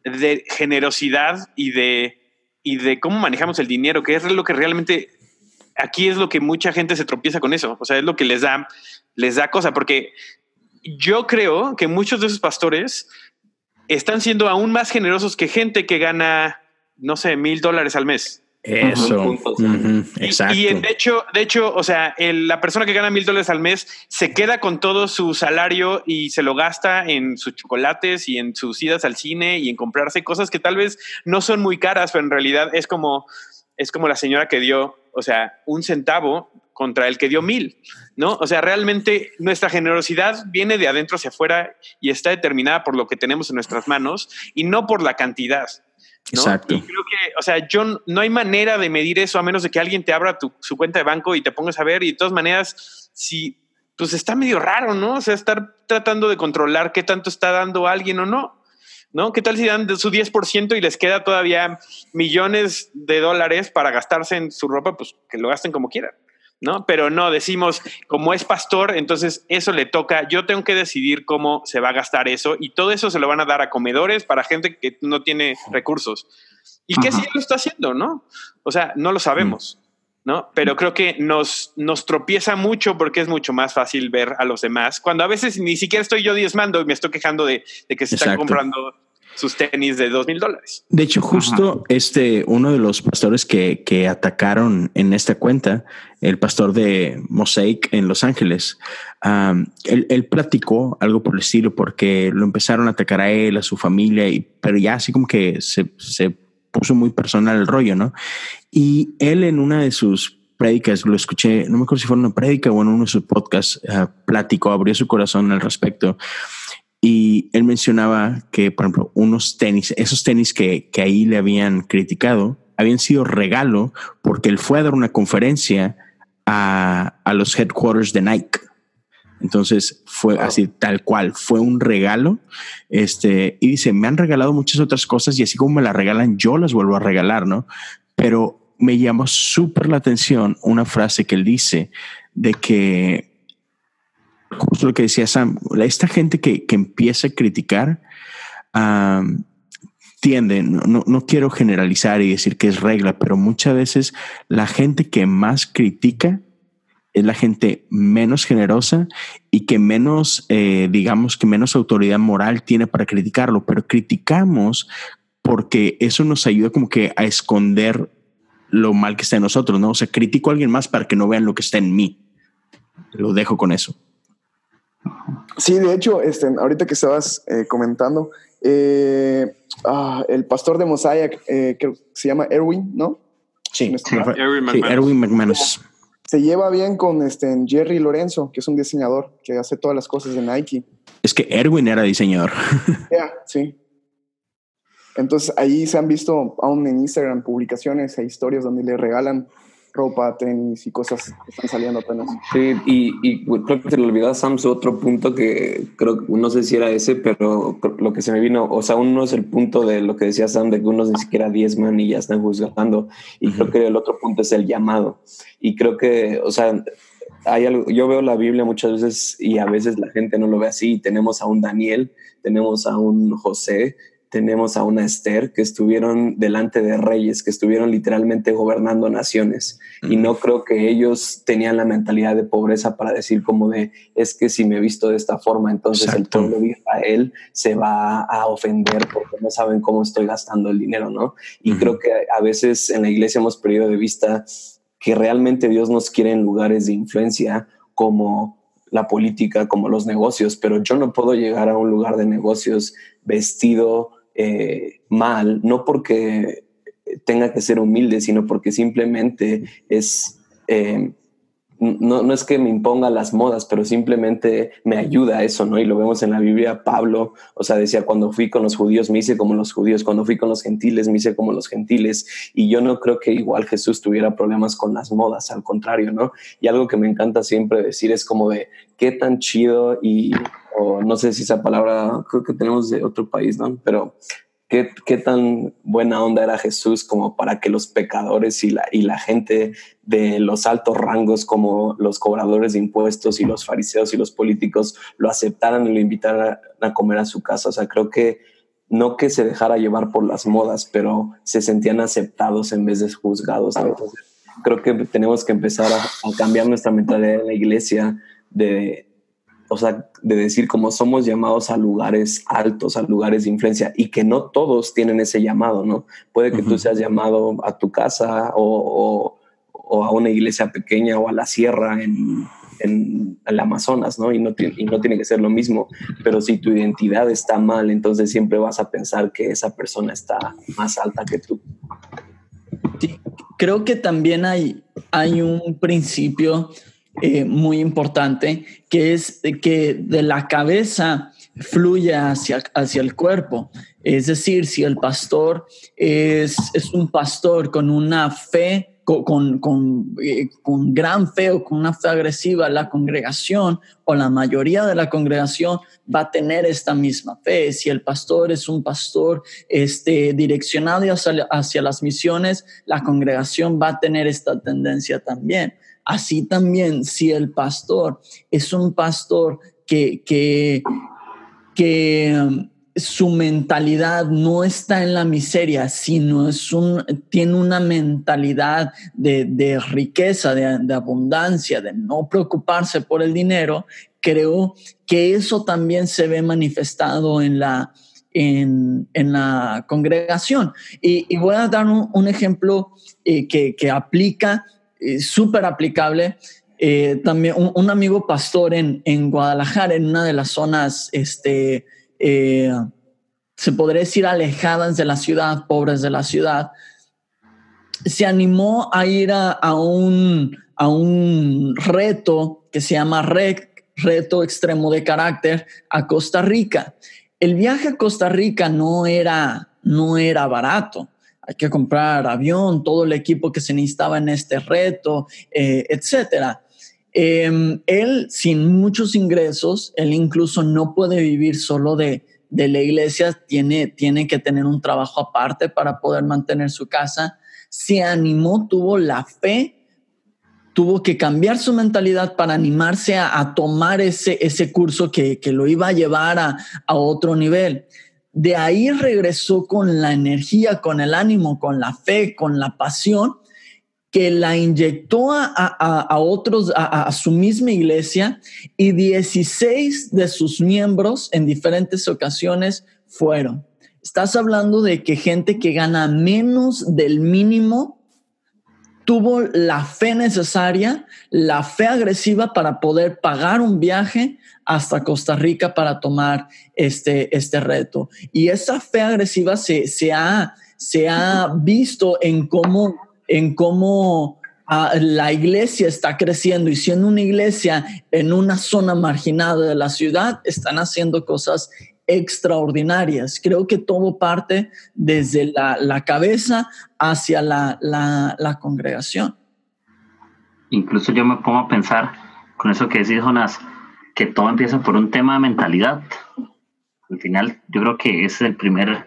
de generosidad y de, y de cómo manejamos el dinero, que es lo que realmente aquí es lo que mucha gente se tropieza con eso. O sea, es lo que les da, les da cosa, porque yo creo que muchos de esos pastores están siendo aún más generosos que gente que gana, no sé, mil dólares al mes. Eso. exacto. Y, de hecho, de hecho, o sea, la persona que gana mil dólares al mes se queda con todo su salario y se lo gasta en sus chocolates y en sus idas al cine y en comprarse cosas que tal vez no son muy caras, pero en realidad es como, es como la señora que dio, o sea, un centavo contra el que dio mil, ¿no? O sea, realmente nuestra generosidad viene de adentro hacia afuera y está determinada por lo que tenemos en nuestras manos y no por la cantidad. Exacto. Y creo que, o sea, yo no hay manera de medir eso a menos de que alguien te abra tu, su cuenta de banco y te pongas a ver. Y de todas maneras, si, pues está medio raro, ¿no? O sea, estar tratando de controlar qué tanto está dando alguien o no. ¿No? ¿Qué tal si dan su 10% y les queda todavía millones de dólares para gastarse en su ropa? Pues que lo gasten como quieran. ¿No? Pero no, decimos, como es pastor, entonces eso le toca, yo tengo que decidir cómo se va a gastar eso y todo eso se lo van a dar a comedores para gente que no tiene recursos. Y que sí lo está haciendo, ¿no? O sea, no lo sabemos, ¿no? Pero creo que nos, nos tropieza mucho porque es mucho más fácil ver a los demás, cuando a veces ni siquiera estoy yo diezmando y me estoy quejando de, que se están comprando sus tenis de dos mil dólares. De hecho, justo este, uno de los pastores que, que, atacaron en esta cuenta, el pastor de Mosaic en Los Ángeles, él, él, platicó algo por el estilo porque lo empezaron a atacar a él, a su familia, y, pero ya así como que se, se puso muy personal el rollo, ¿no? Y él en una de sus prédicas, lo escuché, no me acuerdo si fue una prédica o en uno de sus podcasts, uh, platicó, abrió su corazón al respecto y él mencionaba que, por ejemplo, unos tenis, esos tenis que, que ahí le habían criticado, habían sido regalo porque él fue a dar una conferencia a, a los headquarters de Nike. Entonces fue así, tal cual, fue un regalo. Este, y dice, me han regalado muchas otras cosas y así como me las regalan, yo las vuelvo a regalar, ¿no? Pero me llamó súper la atención una frase que él dice de que justo lo que decía Sam, esta gente que, que empieza a criticar tiende, no, no, quiero generalizar y decir que es regla, pero muchas veces la gente que más critica es la gente menos generosa y que menos, eh, digamos, que menos autoridad moral tiene para criticarlo, pero criticamos porque eso nos ayuda como que a esconder lo mal que está en nosotros, ¿no? O sea, critico a alguien más para que no vean lo que está en mí. Lo dejo con eso. Sí, de hecho, este, ahorita que estabas eh, comentando, eh, ah, el pastor de Mosaic, eh, que se llama Erwin, ¿no? Sí, Erwin, McManus. Se lleva bien con este, Jerry Lorenzo, que es un diseñador que hace todas las cosas de Nike. Es que Erwin era diseñador. Ya, sí. Entonces ahí se han visto aún en Instagram publicaciones e historias donde le regalan ropa, tenis y cosas que están saliendo apenas. Sí, y, creo que se le olvidó Sam su otro punto que creo no sé si era ese, pero lo que se me vino, o sea, uno es el punto de lo que decía Sam, de que unos ni siquiera diezman y ya están juzgando, y creo que el otro punto es el llamado. Y creo que, o sea, hay algo, yo veo la Biblia muchas veces y a veces la gente no lo ve así. Tenemos a un Daniel, tenemos a un José, tenemos a una Esther que estuvieron delante de reyes, que estuvieron literalmente gobernando naciones. Y no creo que ellos tenían la mentalidad de pobreza para decir como de, es que si me he visto de esta forma, entonces el pueblo de Israel se va a ofender porque no saben cómo estoy gastando el dinero, ¿no? Y creo que a veces en la iglesia hemos perdido de vista que realmente Dios nos quiere en lugares de influencia como la política, como los negocios, pero yo no puedo llegar a un lugar de negocios vestido eh, mal, no porque tenga que ser humilde, sino porque simplemente es, eh, no, no, es que me imponga las modas, pero simplemente me ayuda a eso, ¿no? Y lo vemos en la Biblia, Pablo, o sea, decía, cuando fui con los judíos me hice como los judíos, cuando fui con los gentiles me hice como los gentiles, y yo no creo que igual Jesús tuviera problemas con las modas, al contrario, ¿no? Y algo que me encanta siempre decir es como de, qué tan chido y o no sé si esa palabra, creo que tenemos de otro país, ¿no? Pero ¿Qué, ¿Qué, tan buena onda era Jesús como para que los pecadores y la, y la gente de los altos rangos como los cobradores de impuestos y los fariseos y los políticos lo aceptaran y lo invitaran a comer a su casa? O sea, creo que no que se dejara llevar por las modas, pero se sentían aceptados en vez de juzgados. Entonces, creo que tenemos que empezar a, a cambiar nuestra mentalidad en la iglesia de, o sea, de decir como somos llamados a lugares altos, a lugares de influencia y que no todos tienen ese llamado, ¿no? Puede que tú seas llamado a tu casa o, o, a una iglesia pequeña o a la sierra en, en el Amazonas, ¿no? Y no, y no tiene que ser lo mismo, pero si tu identidad está mal, entonces siempre vas a pensar que esa persona está más alta que tú. Sí, creo que también hay, hay un principio eh, muy importante, que es que de la cabeza fluye hacia, hacia el cuerpo. Es decir, si el pastor es, es un pastor con una fe con, con, eh, con, gran fe o con una fe agresiva, la congregación o la mayoría de la congregación va a tener esta misma fe. Si el pastor es un pastor este, direccionado hacia, hacia las misiones, la congregación va a tener esta tendencia también. Así también, si el pastor es un pastor que, que, que um, su mentalidad no está en la miseria, sino es un, tiene una mentalidad de, riqueza, de, de, abundancia, de no preocuparse por el dinero, creo que eso también se ve manifestado en la, en, en la congregación. Y, voy a dar un, ejemplo eh, que, que aplica eh, súper aplicable. Eh, también un, amigo pastor en, en, Guadalajara, en una de las zonas, este, eh, se podría decir alejadas de la ciudad, pobres de la ciudad, se animó a ir a, un, a un reto que se llama Reto Extremo de Carácter a Costa Rica. El viaje a Costa Rica no era, no era barato hay que comprar avión, todo el equipo que se necesitaba en este reto, eh, etcétera. Em, él, sin muchos ingresos, él incluso no puede vivir solo de, de la iglesia, tiene, tiene que tener un trabajo aparte para poder mantener su casa. Se animó, tuvo la fe, tuvo que cambiar su mentalidad para animarse a, tomar ese, ese curso que, que, lo iba a llevar a, a otro nivel. De ahí regresó con la energía, con el ánimo, con la fe, con la pasión, que la inyectó a, otros, a, su misma iglesia, y 16 de sus miembros en diferentes ocasiones fueron. Estás hablando de que gente que gana menos del mínimo tuvo la fe necesaria, la fe agresiva para poder pagar un viaje hasta Costa Rica para tomar este, este reto. Y esa fe agresiva se, se, ha, se ha visto en cómo, en cómo ah, la iglesia está creciendo y siendo una iglesia en una zona marginada de la ciudad, están haciendo cosas extraordinarias. Creo que todo parte desde la, la cabeza hacia la, la, congregación. Incluso yo me pongo a pensar con eso que decís, Jonas, que todo empieza por un tema de mentalidad. Al final, yo creo que es el primer,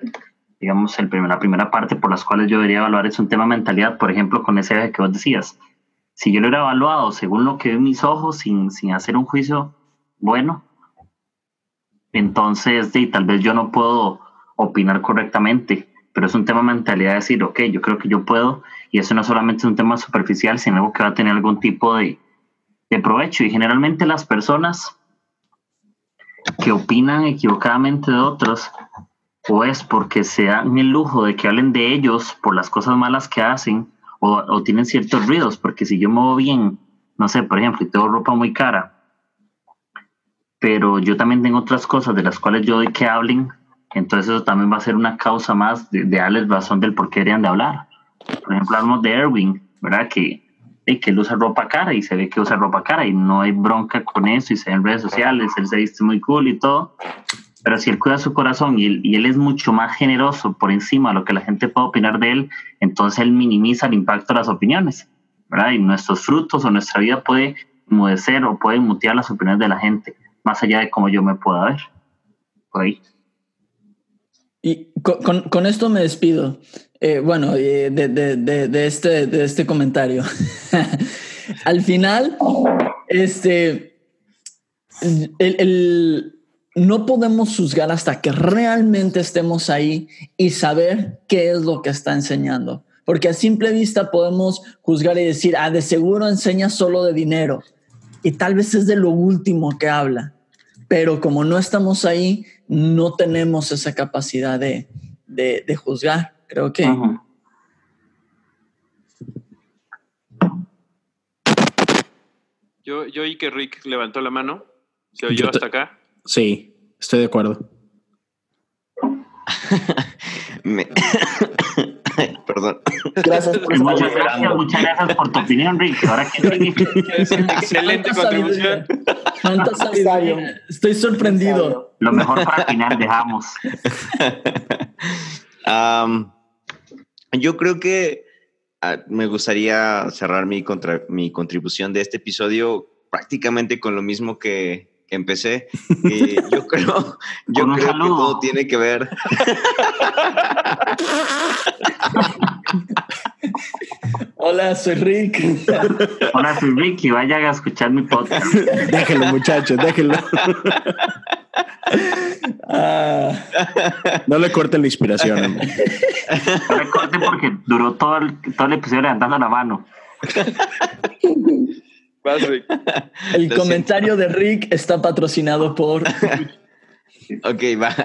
digamos, el primer, la primera parte por las cuales yo debería evaluar es un tema de mentalidad, por ejemplo, con ese que vos decías. Si yo lo hubiera evaluado según lo que ve mis ojos, sin, sin hacer un juicio bueno, entonces tal vez yo no puedo opinar correctamente, pero es un tema de mentalidad de decir, ok, yo creo que yo puedo, y eso no solamente es un tema superficial, sino que va a tener algún tipo de, de provecho. Y generalmente las personas que opinan equivocadamente de otros, o es porque se dan el lujo de que hablen de ellos por las cosas malas que hacen, o, tienen ciertos ruidos, porque si yo me muevo bien, no sé, por ejemplo, y tengo ropa muy cara, pero yo también tengo otras cosas de las cuales yo doy que hablen, entonces eso también va a ser una causa más de, darles razón del por qué deberían de hablar. Por ejemplo, hablamos de Erwin, ¿verdad? Que que él usa ropa cara y se ve que usa ropa cara y no hay bronca con eso y se ve en redes sociales, él se viste muy cool y todo. Pero si él cuida su corazón y él, es mucho más generoso por encima de lo que la gente puede opinar de él, entonces él minimiza el impacto de las opiniones, ¿verdad? Y nuestros frutos o nuestra vida puede mudecer o puede mutear las opiniones de la gente, más allá de cómo yo me pueda ver. Por ahí. Y con, esto me despido. Eh, bueno, eh, de, este, de este comentario. Al final, este, el, no podemos juzgar hasta que realmente estemos ahí y saber qué es lo que está enseñando. Porque a simple vista podemos juzgar y decir, ah, de seguro enseña solo de dinero. Y tal vez es de lo último que habla. Pero como no estamos ahí, no tenemos esa capacidad de, de, de juzgar. Creo que... Yo, yo oí que Rick levantó la mano. ¿Se oyó hasta acá? Sí, estoy de acuerdo. Me... Perdón. Gracias por muchas gracias, muchas gracias por tu opinión, Rick. Ahora que excelente contribución. Estoy sorprendido. Lo mejor para el final dejamos. Um, yo creo que uh, me gustaría cerrar mi, contra, mi contribución de este episodio prácticamente con lo mismo que, que empecé. Y yo creo, yo creo que todo tiene que ver. Hola, soy Rick. Hola, soy Rick y vayan a escuchar mi podcast. Déjenlo, muchachos, déjenlo. Ah. No le corten la inspiración. No le corten porque duró todo el, todo el episodio levantando la mano. El comentario de Rick está patrocinado por. ok, va.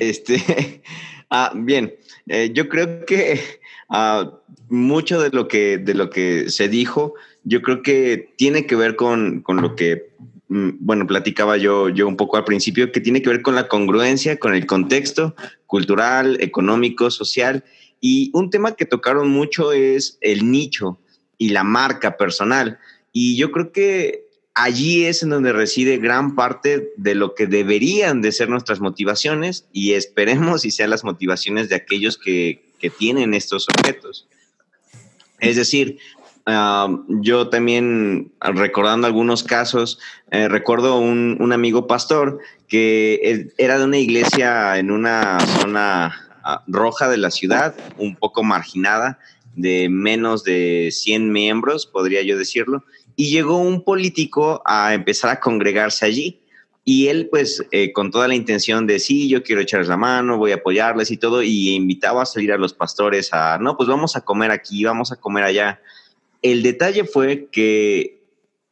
Este. Ah, bien. Eh, yo creo que ah, mucho de lo que, de lo que se dijo, yo creo que tiene que ver con, con lo que mm, bueno, platicaba yo, yo un poco al principio, que tiene que ver con la congruencia, con el contexto cultural, económico, social. Y un tema que tocaron mucho es el nicho y la marca personal. Y yo creo que allí es en donde reside gran parte de lo que deberían de ser nuestras motivaciones y esperemos y sean las motivaciones de aquellos que, que tienen estos objetos. Es decir, yo también recordando algunos casos, eh, recuerdo un, un, amigo pastor que era de una iglesia en una zona uh, roja de la ciudad, un poco marginada, de menos de 100 miembros, podría yo decirlo, y llegó un político a empezar a congregarse allí. Y él, pues, eh, con toda la intención de, sí, yo quiero echarles la mano, voy a apoyarles y todo, y invitaba a salir a los pastores a, no, pues vamos a comer aquí, vamos a comer allá. El detalle fue que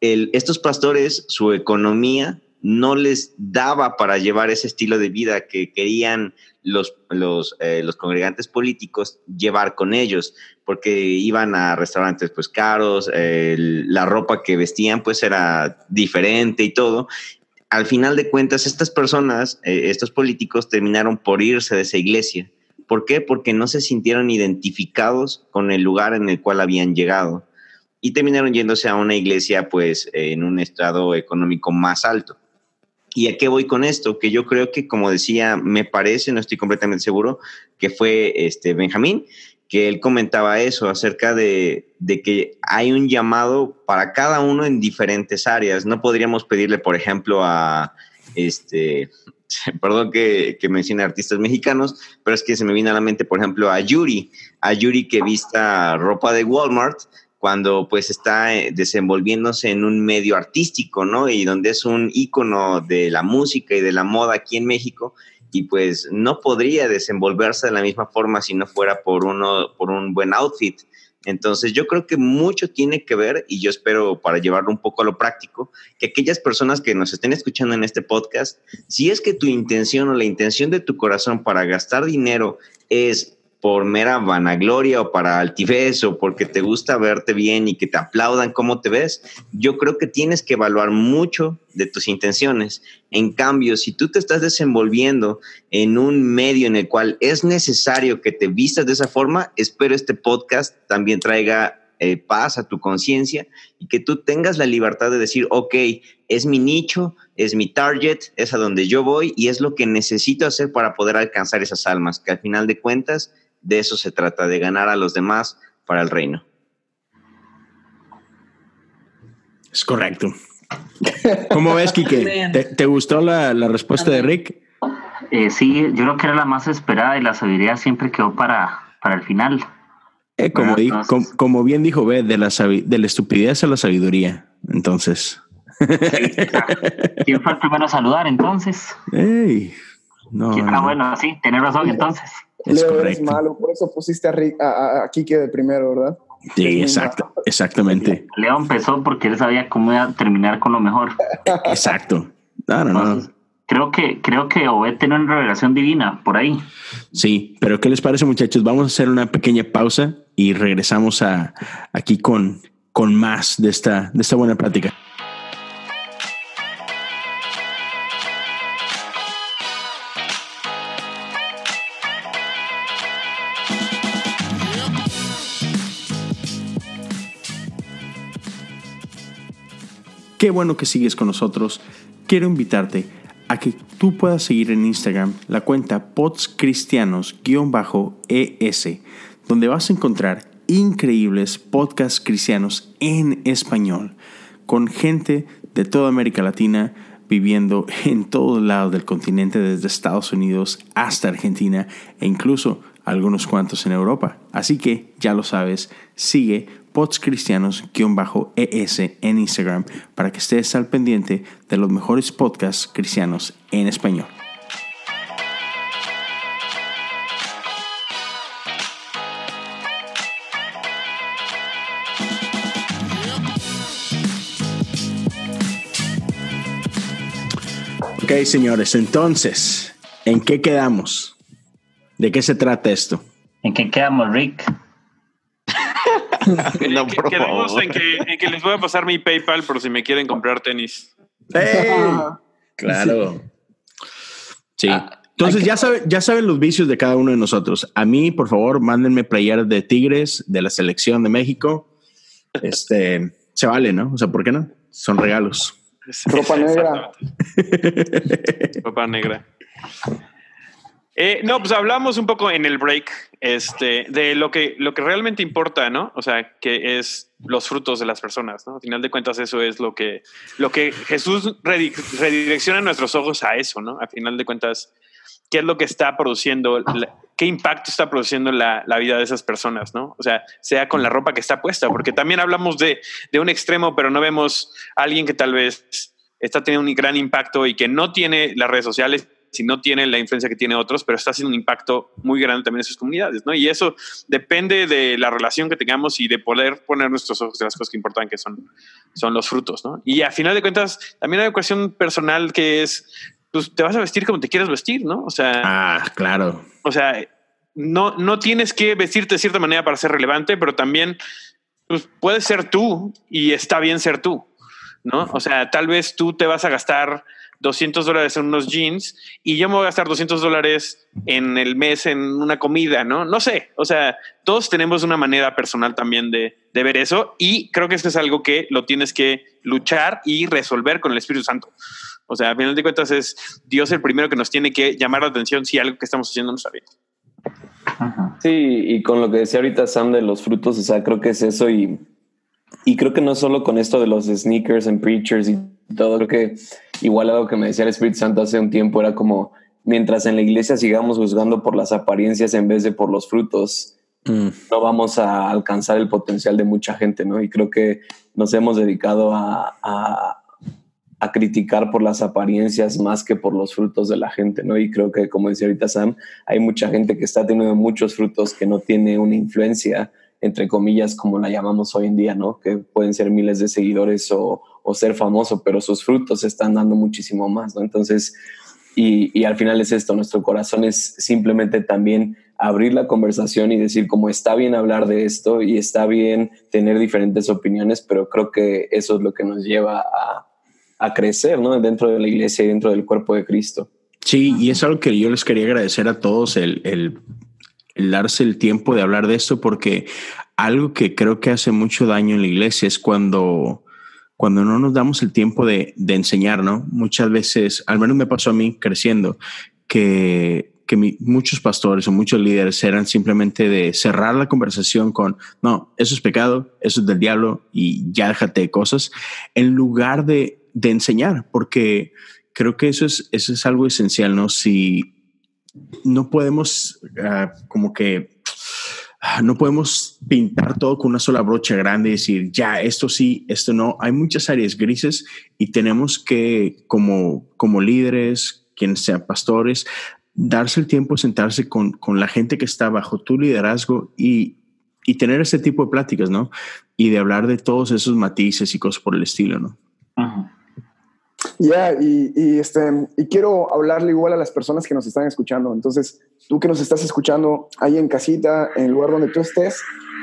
estos pastores, su economía no les daba para llevar ese estilo de vida que querían los, los, eh, los congregantes políticos llevar con ellos, porque iban a restaurantes pues caros, la ropa que vestían pues era diferente y todo. Al final de cuentas, estas personas, eh, estos políticos terminaron por irse de esa iglesia. ¿Por qué? Porque no se sintieron identificados con el lugar en el cual habían llegado y terminaron yéndose a una iglesia pues en un estado económico más alto. ¿Y a qué voy con esto? Que yo creo que, como decía, me parece, no estoy completamente seguro, que fue este Benjamín, que él comentaba eso acerca de, de, que hay un llamado para cada uno en diferentes áreas. No podríamos pedirle, por ejemplo, a este, perdón que, que mencione artistas mexicanos, pero es que se me viene a la mente, por ejemplo, a Yuri, a Yuri que vista ropa de Walmart, cuando pues está eh, desenvolviéndose en un medio artístico, ¿no? Y donde es un ícono de la música y de la moda aquí en México y pues no podría desenvolverse de la misma forma si no fuera por uno por un buen outfit. Entonces yo creo que mucho tiene que ver y yo espero para llevarlo un poco a lo práctico que aquellas personas que nos estén escuchando en este podcast, si es que tu intención o la intención de tu corazón para gastar dinero es por mera vanagloria o para altivez o porque te gusta verte bien y que te aplaudan cómo te ves, yo creo que tienes que evaluar mucho de tus intenciones. En cambio, si tú te estás desenvolviendo en un medio en el cual es necesario que te vistas de esa forma, espero este podcast también traiga eh, paz a tu conciencia y que tú tengas la libertad de decir, ok, es mi nicho, es mi target, es a donde yo voy y es lo que necesito hacer para poder alcanzar esas almas, que al final de cuentas de eso se trata, de ganar a los demás para el reino. Es correcto. ¿Cómo ves, Kike? ¿Te, gustó la, respuesta de Rick? Eh, sí, yo creo que era la más esperada y la sabiduría siempre quedó para, para el final. Eh, como, di- com- como bien dijo B, de la, sabi- de la estupidez a la sabiduría. Entonces, ¿Quién fue el primero a saludar entonces? ey, no, ¿Quién- no, Ah, bueno, sí, tenés razón entonces. Es Leo, eres correcto. malo, por eso pusiste a, Rick- a, a- a Kike de primero, ¿verdad? Sí, exacto, exactamente, Leo empezó porque él sabía cómo iba a terminar con lo mejor. exacto. No, no, no. Creo que, creo que Obed tiene una revelación divina por ahí. Sí, pero ¿qué les parece, muchachos? Vamos a hacer una pequeña pausa y regresamos a, aquí con, con más de esta, de esta buena plática. Qué bueno que sigues con nosotros. Quiero invitarte a que tú puedas seguir en Instagram la cuenta podscristianos-es, donde vas a encontrar increíbles podcasts cristianos en español, con gente de toda América Latina viviendo en todos lados del continente, desde Estados Unidos hasta Argentina e incluso algunos cuantos en Europa. Así que ya lo sabes, sigue podscristianos-es en Instagram para que estés al pendiente de los mejores podcasts cristianos en español. Ok, señores, entonces, ¿en qué quedamos? ¿De qué se trata esto? ¿En qué quedamos, Rick? No, Que- por quedamos favor. en que, en que les voy a pasar mi PayPal por si me quieren comprar tenis. Claro. Sí. Entonces ya, sabe, ya saben los vicios de cada uno de nosotros. A mí, por favor, mándenme playeras de Tigres, de la selección de México. Este, se vale, ¿no? O sea, ¿por qué no? Son regalos. Ropa negra. Ropa negra. Eh, no, pues hablamos un poco en el break este, de lo que, lo que realmente importa, ¿no? O sea, que es los frutos de las personas, ¿no? Al final de cuentas, eso es lo que, lo que Jesús redi- redirecciona nuestros ojos a eso, ¿no? Al final de cuentas, ¿qué es lo que está produciendo, qué impacto está produciendo la, la vida de esas personas, ¿no? O sea, sea con la ropa que está puesta, porque también hablamos de, de un extremo, pero no vemos a alguien que tal vez está teniendo un gran impacto y que no tiene las redes sociales, si no tiene la influencia que tiene otros, pero está haciendo un impacto muy grande también en sus comunidades, ¿no? Y eso depende de la relación que tengamos y de poder poner nuestros ojos en las cosas que importan, que son, son los frutos, ¿no? Y a final de cuentas, también hay una cuestión personal que es, pues te vas a vestir como te quieras vestir, ¿no? O sea, Ah, claro. o sea, no, no tienes que vestirte de cierta manera para ser relevante, pero también pues, puedes ser tú y está bien ser tú, ¿no? O sea, tal vez tú te vas a gastar 200 dólares en unos jeans y yo me voy a gastar 200 dólares en el mes en una comida, ¿no? No sé, o sea, todos tenemos una manera personal también de, de ver eso y creo que eso es algo que lo tienes que luchar y resolver con el Espíritu Santo. O sea, a final de cuentas es Dios el primero que nos tiene que llamar la atención si algo que estamos haciendo no está bien. Sí, y con lo que decía ahorita Sam de los frutos, o sea, creo que es eso y, y creo que no solo con esto de los sneakers and preachers y todo, creo que igual algo que me decía el Espíritu Santo hace un tiempo era como, mientras en la iglesia sigamos juzgando por las apariencias en vez de por los frutos, Mm, no vamos a alcanzar el potencial de mucha gente, ¿no? Y creo que nos hemos dedicado a, a, a criticar por las apariencias más que por los frutos de la gente, ¿no? Y creo que, como decía ahorita Sam, hay mucha gente que está teniendo muchos frutos que no tiene una influencia, entre comillas, como la llamamos hoy en día, ¿no? Que pueden ser miles de seguidores o, o ser famoso, pero sus frutos están dando muchísimo más, ¿no? Entonces, y, y al final es esto, nuestro corazón es simplemente también abrir la conversación y decir como está bien hablar de esto y está bien tener diferentes opiniones, pero creo que eso es lo que nos lleva a, a crecer, ¿no? Dentro de la iglesia y dentro del cuerpo de Cristo. Sí, y es algo que yo les quería agradecer a todos el, el, el darse el tiempo de hablar de esto, porque algo que creo que hace mucho daño en la iglesia es cuando, cuando no nos damos el tiempo de, de enseñar, ¿no? Muchas veces, al menos me pasó a mí creciendo, que, que muchos pastores o muchos líderes eran simplemente de cerrar la conversación con, no, eso es pecado, eso es del diablo y ya déjate de cosas, en lugar de, enseñar, porque creo que eso es, eso es algo esencial, ¿no? Si, no podemos ah, como que no podemos pintar todo con una sola brocha grande y decir, ya, esto sí, esto no. Hay muchas áreas grises y tenemos que, como, como líderes, quienes sean pastores, darse el tiempo, sentarse con, con la gente que está bajo tu liderazgo y, y tener ese tipo de pláticas, ¿no? Y de hablar de todos esos matices y cosas por el estilo, ¿no? Ya, y, y, este, y quiero hablarle igual a las personas que nos están escuchando. Entonces, tú que nos estás escuchando ahí en casita, en el lugar donde tú estés,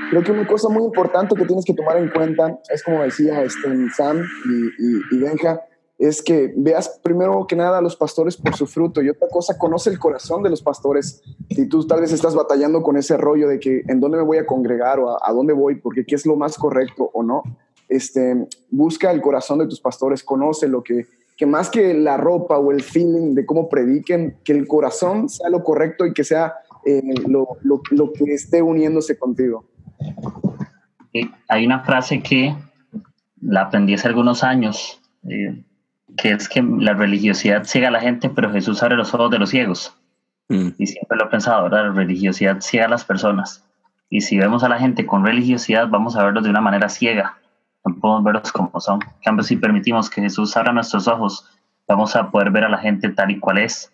creo que una cosa muy importante que tienes que tomar en cuenta es, como decía este, Sam y, y, Benja, es que veas primero que nada a los pastores por su fruto y otra cosa, conoce el corazón de los pastores. Si tú tal vez estás batallando con ese rollo de que en dónde me voy a congregar o a, a dónde voy, porque qué es lo más correcto o no, este, busca el corazón de tus pastores, conoce lo que, que más que la ropa o el feeling de cómo prediquen, que el corazón sea lo correcto y que sea eh, lo, lo, lo, que esté uniéndose contigo. Hay una frase que la aprendí hace algunos años. Eh, que es que la religiosidad ciega a la gente, pero Jesús abre los ojos de los ciegos. Mm. Y siempre lo he pensado, ¿verdad? La religiosidad ciega a las personas. Y si vemos a la gente con religiosidad, vamos a verlos de una manera ciega. No podemos verlos como son. En cambio, si permitimos que Jesús abra nuestros ojos, vamos a poder ver a la gente tal y cual es.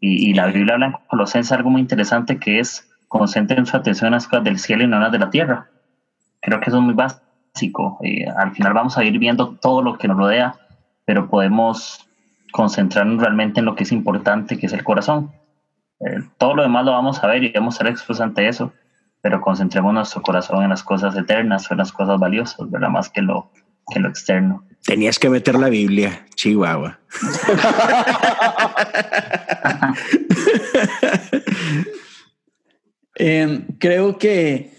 Y, y la Biblia habla en Colosenses algo muy interesante que es concentren su atención en las cosas del cielo y no en las de la tierra. Creo que eso es muy básico. Eh, al final vamos a ir viendo todo lo que nos rodea pero podemos concentrarnos realmente en lo que es importante, que es el corazón. Eh, todo lo demás lo vamos a ver y vamos a ser expuestos ante eso, pero concentremos nuestro corazón en las cosas eternas, en las cosas valiosas, ¿verdad? Más que lo, que lo externo. Tenías que meter la Biblia, Chihuahua. eh, creo que,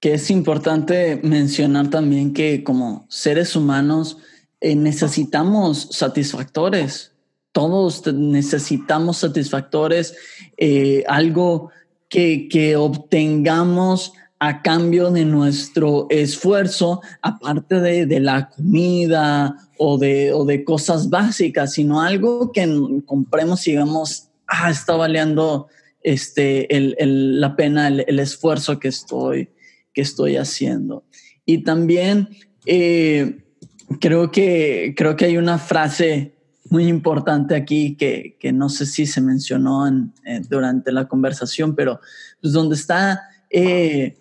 que es importante mencionar también que como seres humanos, eh, necesitamos satisfactores. Todos necesitamos satisfactores, eh, algo que, obtengamos a cambio de nuestro esfuerzo, aparte de, de la comida o de, o de, cosas básicas, sino algo que compremos y digamos, ah, está valiendo este, el, el, la pena, el, el, esfuerzo que estoy, que estoy haciendo. Y también eh, creo que, creo que hay una frase muy importante aquí que, que no sé si se mencionó en, eh, durante la conversación, pero pues donde está eh,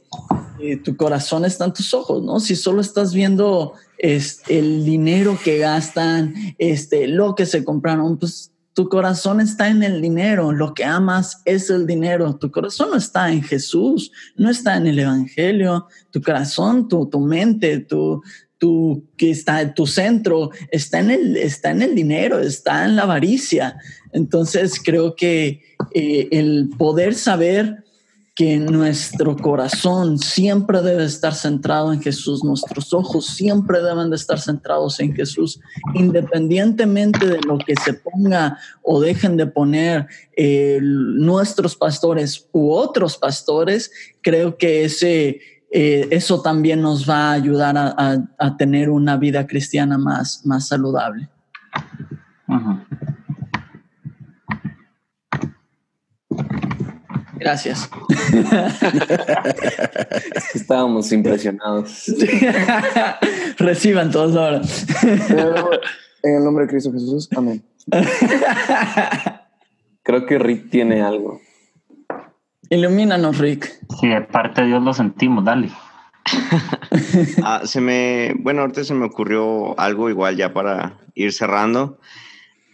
eh, tu corazón están tus ojos, ¿no? Si solo estás viendo es, el dinero que gastan, este, lo que se compraron, pues tu corazón está en el dinero, lo que amas es el dinero, tu corazón no está en Jesús, no está en el Evangelio, tu corazón, tu, tu mente, tu, tu, que está tu centro, está en, el, está en el dinero, está en la avaricia. Entonces creo que eh, el poder saber que nuestro corazón siempre debe estar centrado en Jesús, nuestros ojos siempre deben de estar centrados en Jesús, independientemente de lo que se ponga o dejen de poner eh, nuestros pastores u otros pastores, creo que ese eh, eso también nos va a ayudar a, a, a, tener una vida cristiana más, más saludable. Gracias. Estábamos impresionados. Reciban todos ahora. En el nombre de Cristo Jesús, amén. Creo que Rick tiene algo. Ilumínanos, Rick. Sí, de parte de Dios lo sentimos, dale. ah, se me, bueno, ahorita se me ocurrió algo igual ya para ir cerrando.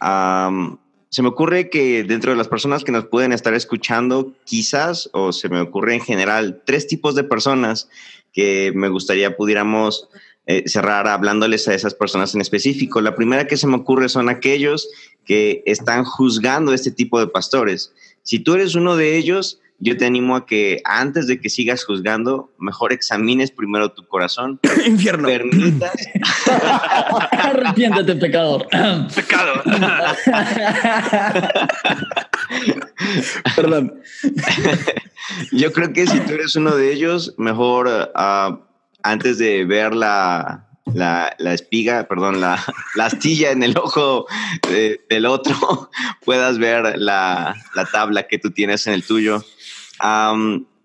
Um, se me ocurre que dentro de las personas que nos pueden estar escuchando, quizás, o se me ocurre en general, tres tipos de personas que me gustaría pudiéramos eh, cerrar hablándoles a esas personas en específico. La primera que se me ocurre son aquellos que están juzgando este tipo de pastores. Si tú eres uno de ellos, yo te animo a que antes de que sigas juzgando, mejor examines primero tu corazón. Infierno. Permitas. Arrepiéntete, pecador. Pecado. Perdón. yo creo que si tú eres uno de ellos, mejor uh, antes de ver la, la, espiga, perdón, la, astilla en el ojo del otro, puedas ver la, tabla que tú tienes en el tuyo.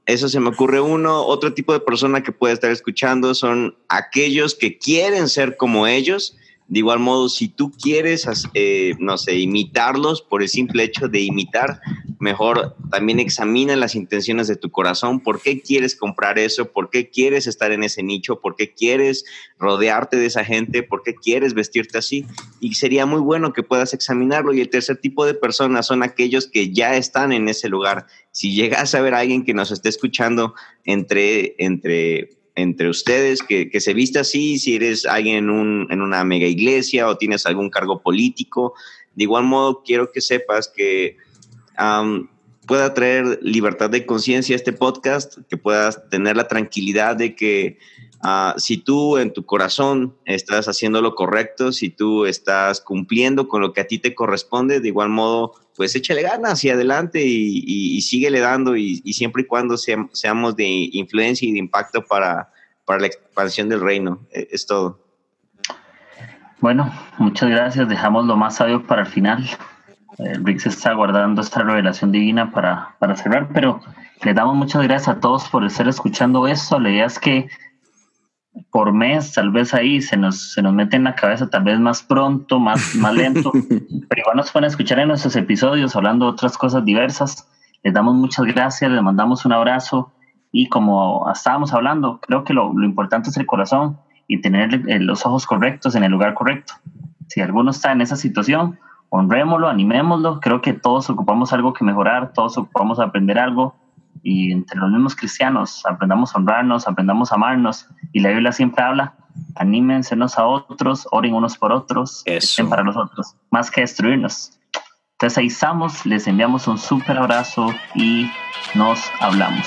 Eso se me ocurre uno. Otro tipo de persona que puede estar escuchando son aquellos que quieren ser como ellos, de igual modo, si tú quieres, eh, no sé, imitarlos por el simple hecho de imitar, mejor también examina las intenciones de tu corazón. ¿Por qué quieres comprar eso? ¿Por qué quieres estar en ese nicho? ¿Por qué quieres rodearte de esa gente? ¿Por qué quieres vestirte así? Y sería muy bueno que puedas examinarlo. Y el tercer tipo de personas son aquellos que ya están en ese lugar. Si llegas a ver a alguien que nos esté escuchando entre, entre entre ustedes que, se viste así, si eres alguien en, una mega iglesia o tienes algún cargo político. De igual modo, quiero que sepas que pueda traer libertad de conciencia a este podcast, que puedas tener la tranquilidad de que ah, si tú en tu corazón estás haciendo lo correcto, si tú estás cumpliendo con lo que a ti te corresponde, de igual modo, pues échale ganas hacia adelante y, y, síguele dando y, siempre y cuando seamos de influencia y de impacto para, para la expansión del reino. E, es todo. Bueno, muchas gracias. Dejamos lo más sabio para el final. Eh, Rick se está guardando esta revelación divina para, para cerrar, pero le damos muchas gracias a todos por estar escuchando esto. La idea es que por mes, tal vez ahí se nos, se nos mete en la cabeza, tal vez más pronto, más, más lento, pero igual nos pueden escuchar en nuestros episodios hablando de otras cosas diversas. Les damos muchas gracias, les mandamos un abrazo y como estábamos hablando, creo que lo, lo importante es el corazón y tener los ojos correctos en el lugar correcto. Si alguno está en esa situación, honrémoslo, animémoslo. Creo que todos ocupamos algo que mejorar, todos ocupamos aprender algo y entre los mismos cristianos aprendamos a honrarnos, aprendamos a amarnos. Y la Biblia siempre habla, anímense unos a otros, oren unos por otros, estén para los otros, más que destruirnos. Entonces ahí estamos, les enviamos un súper abrazo y nos hablamos.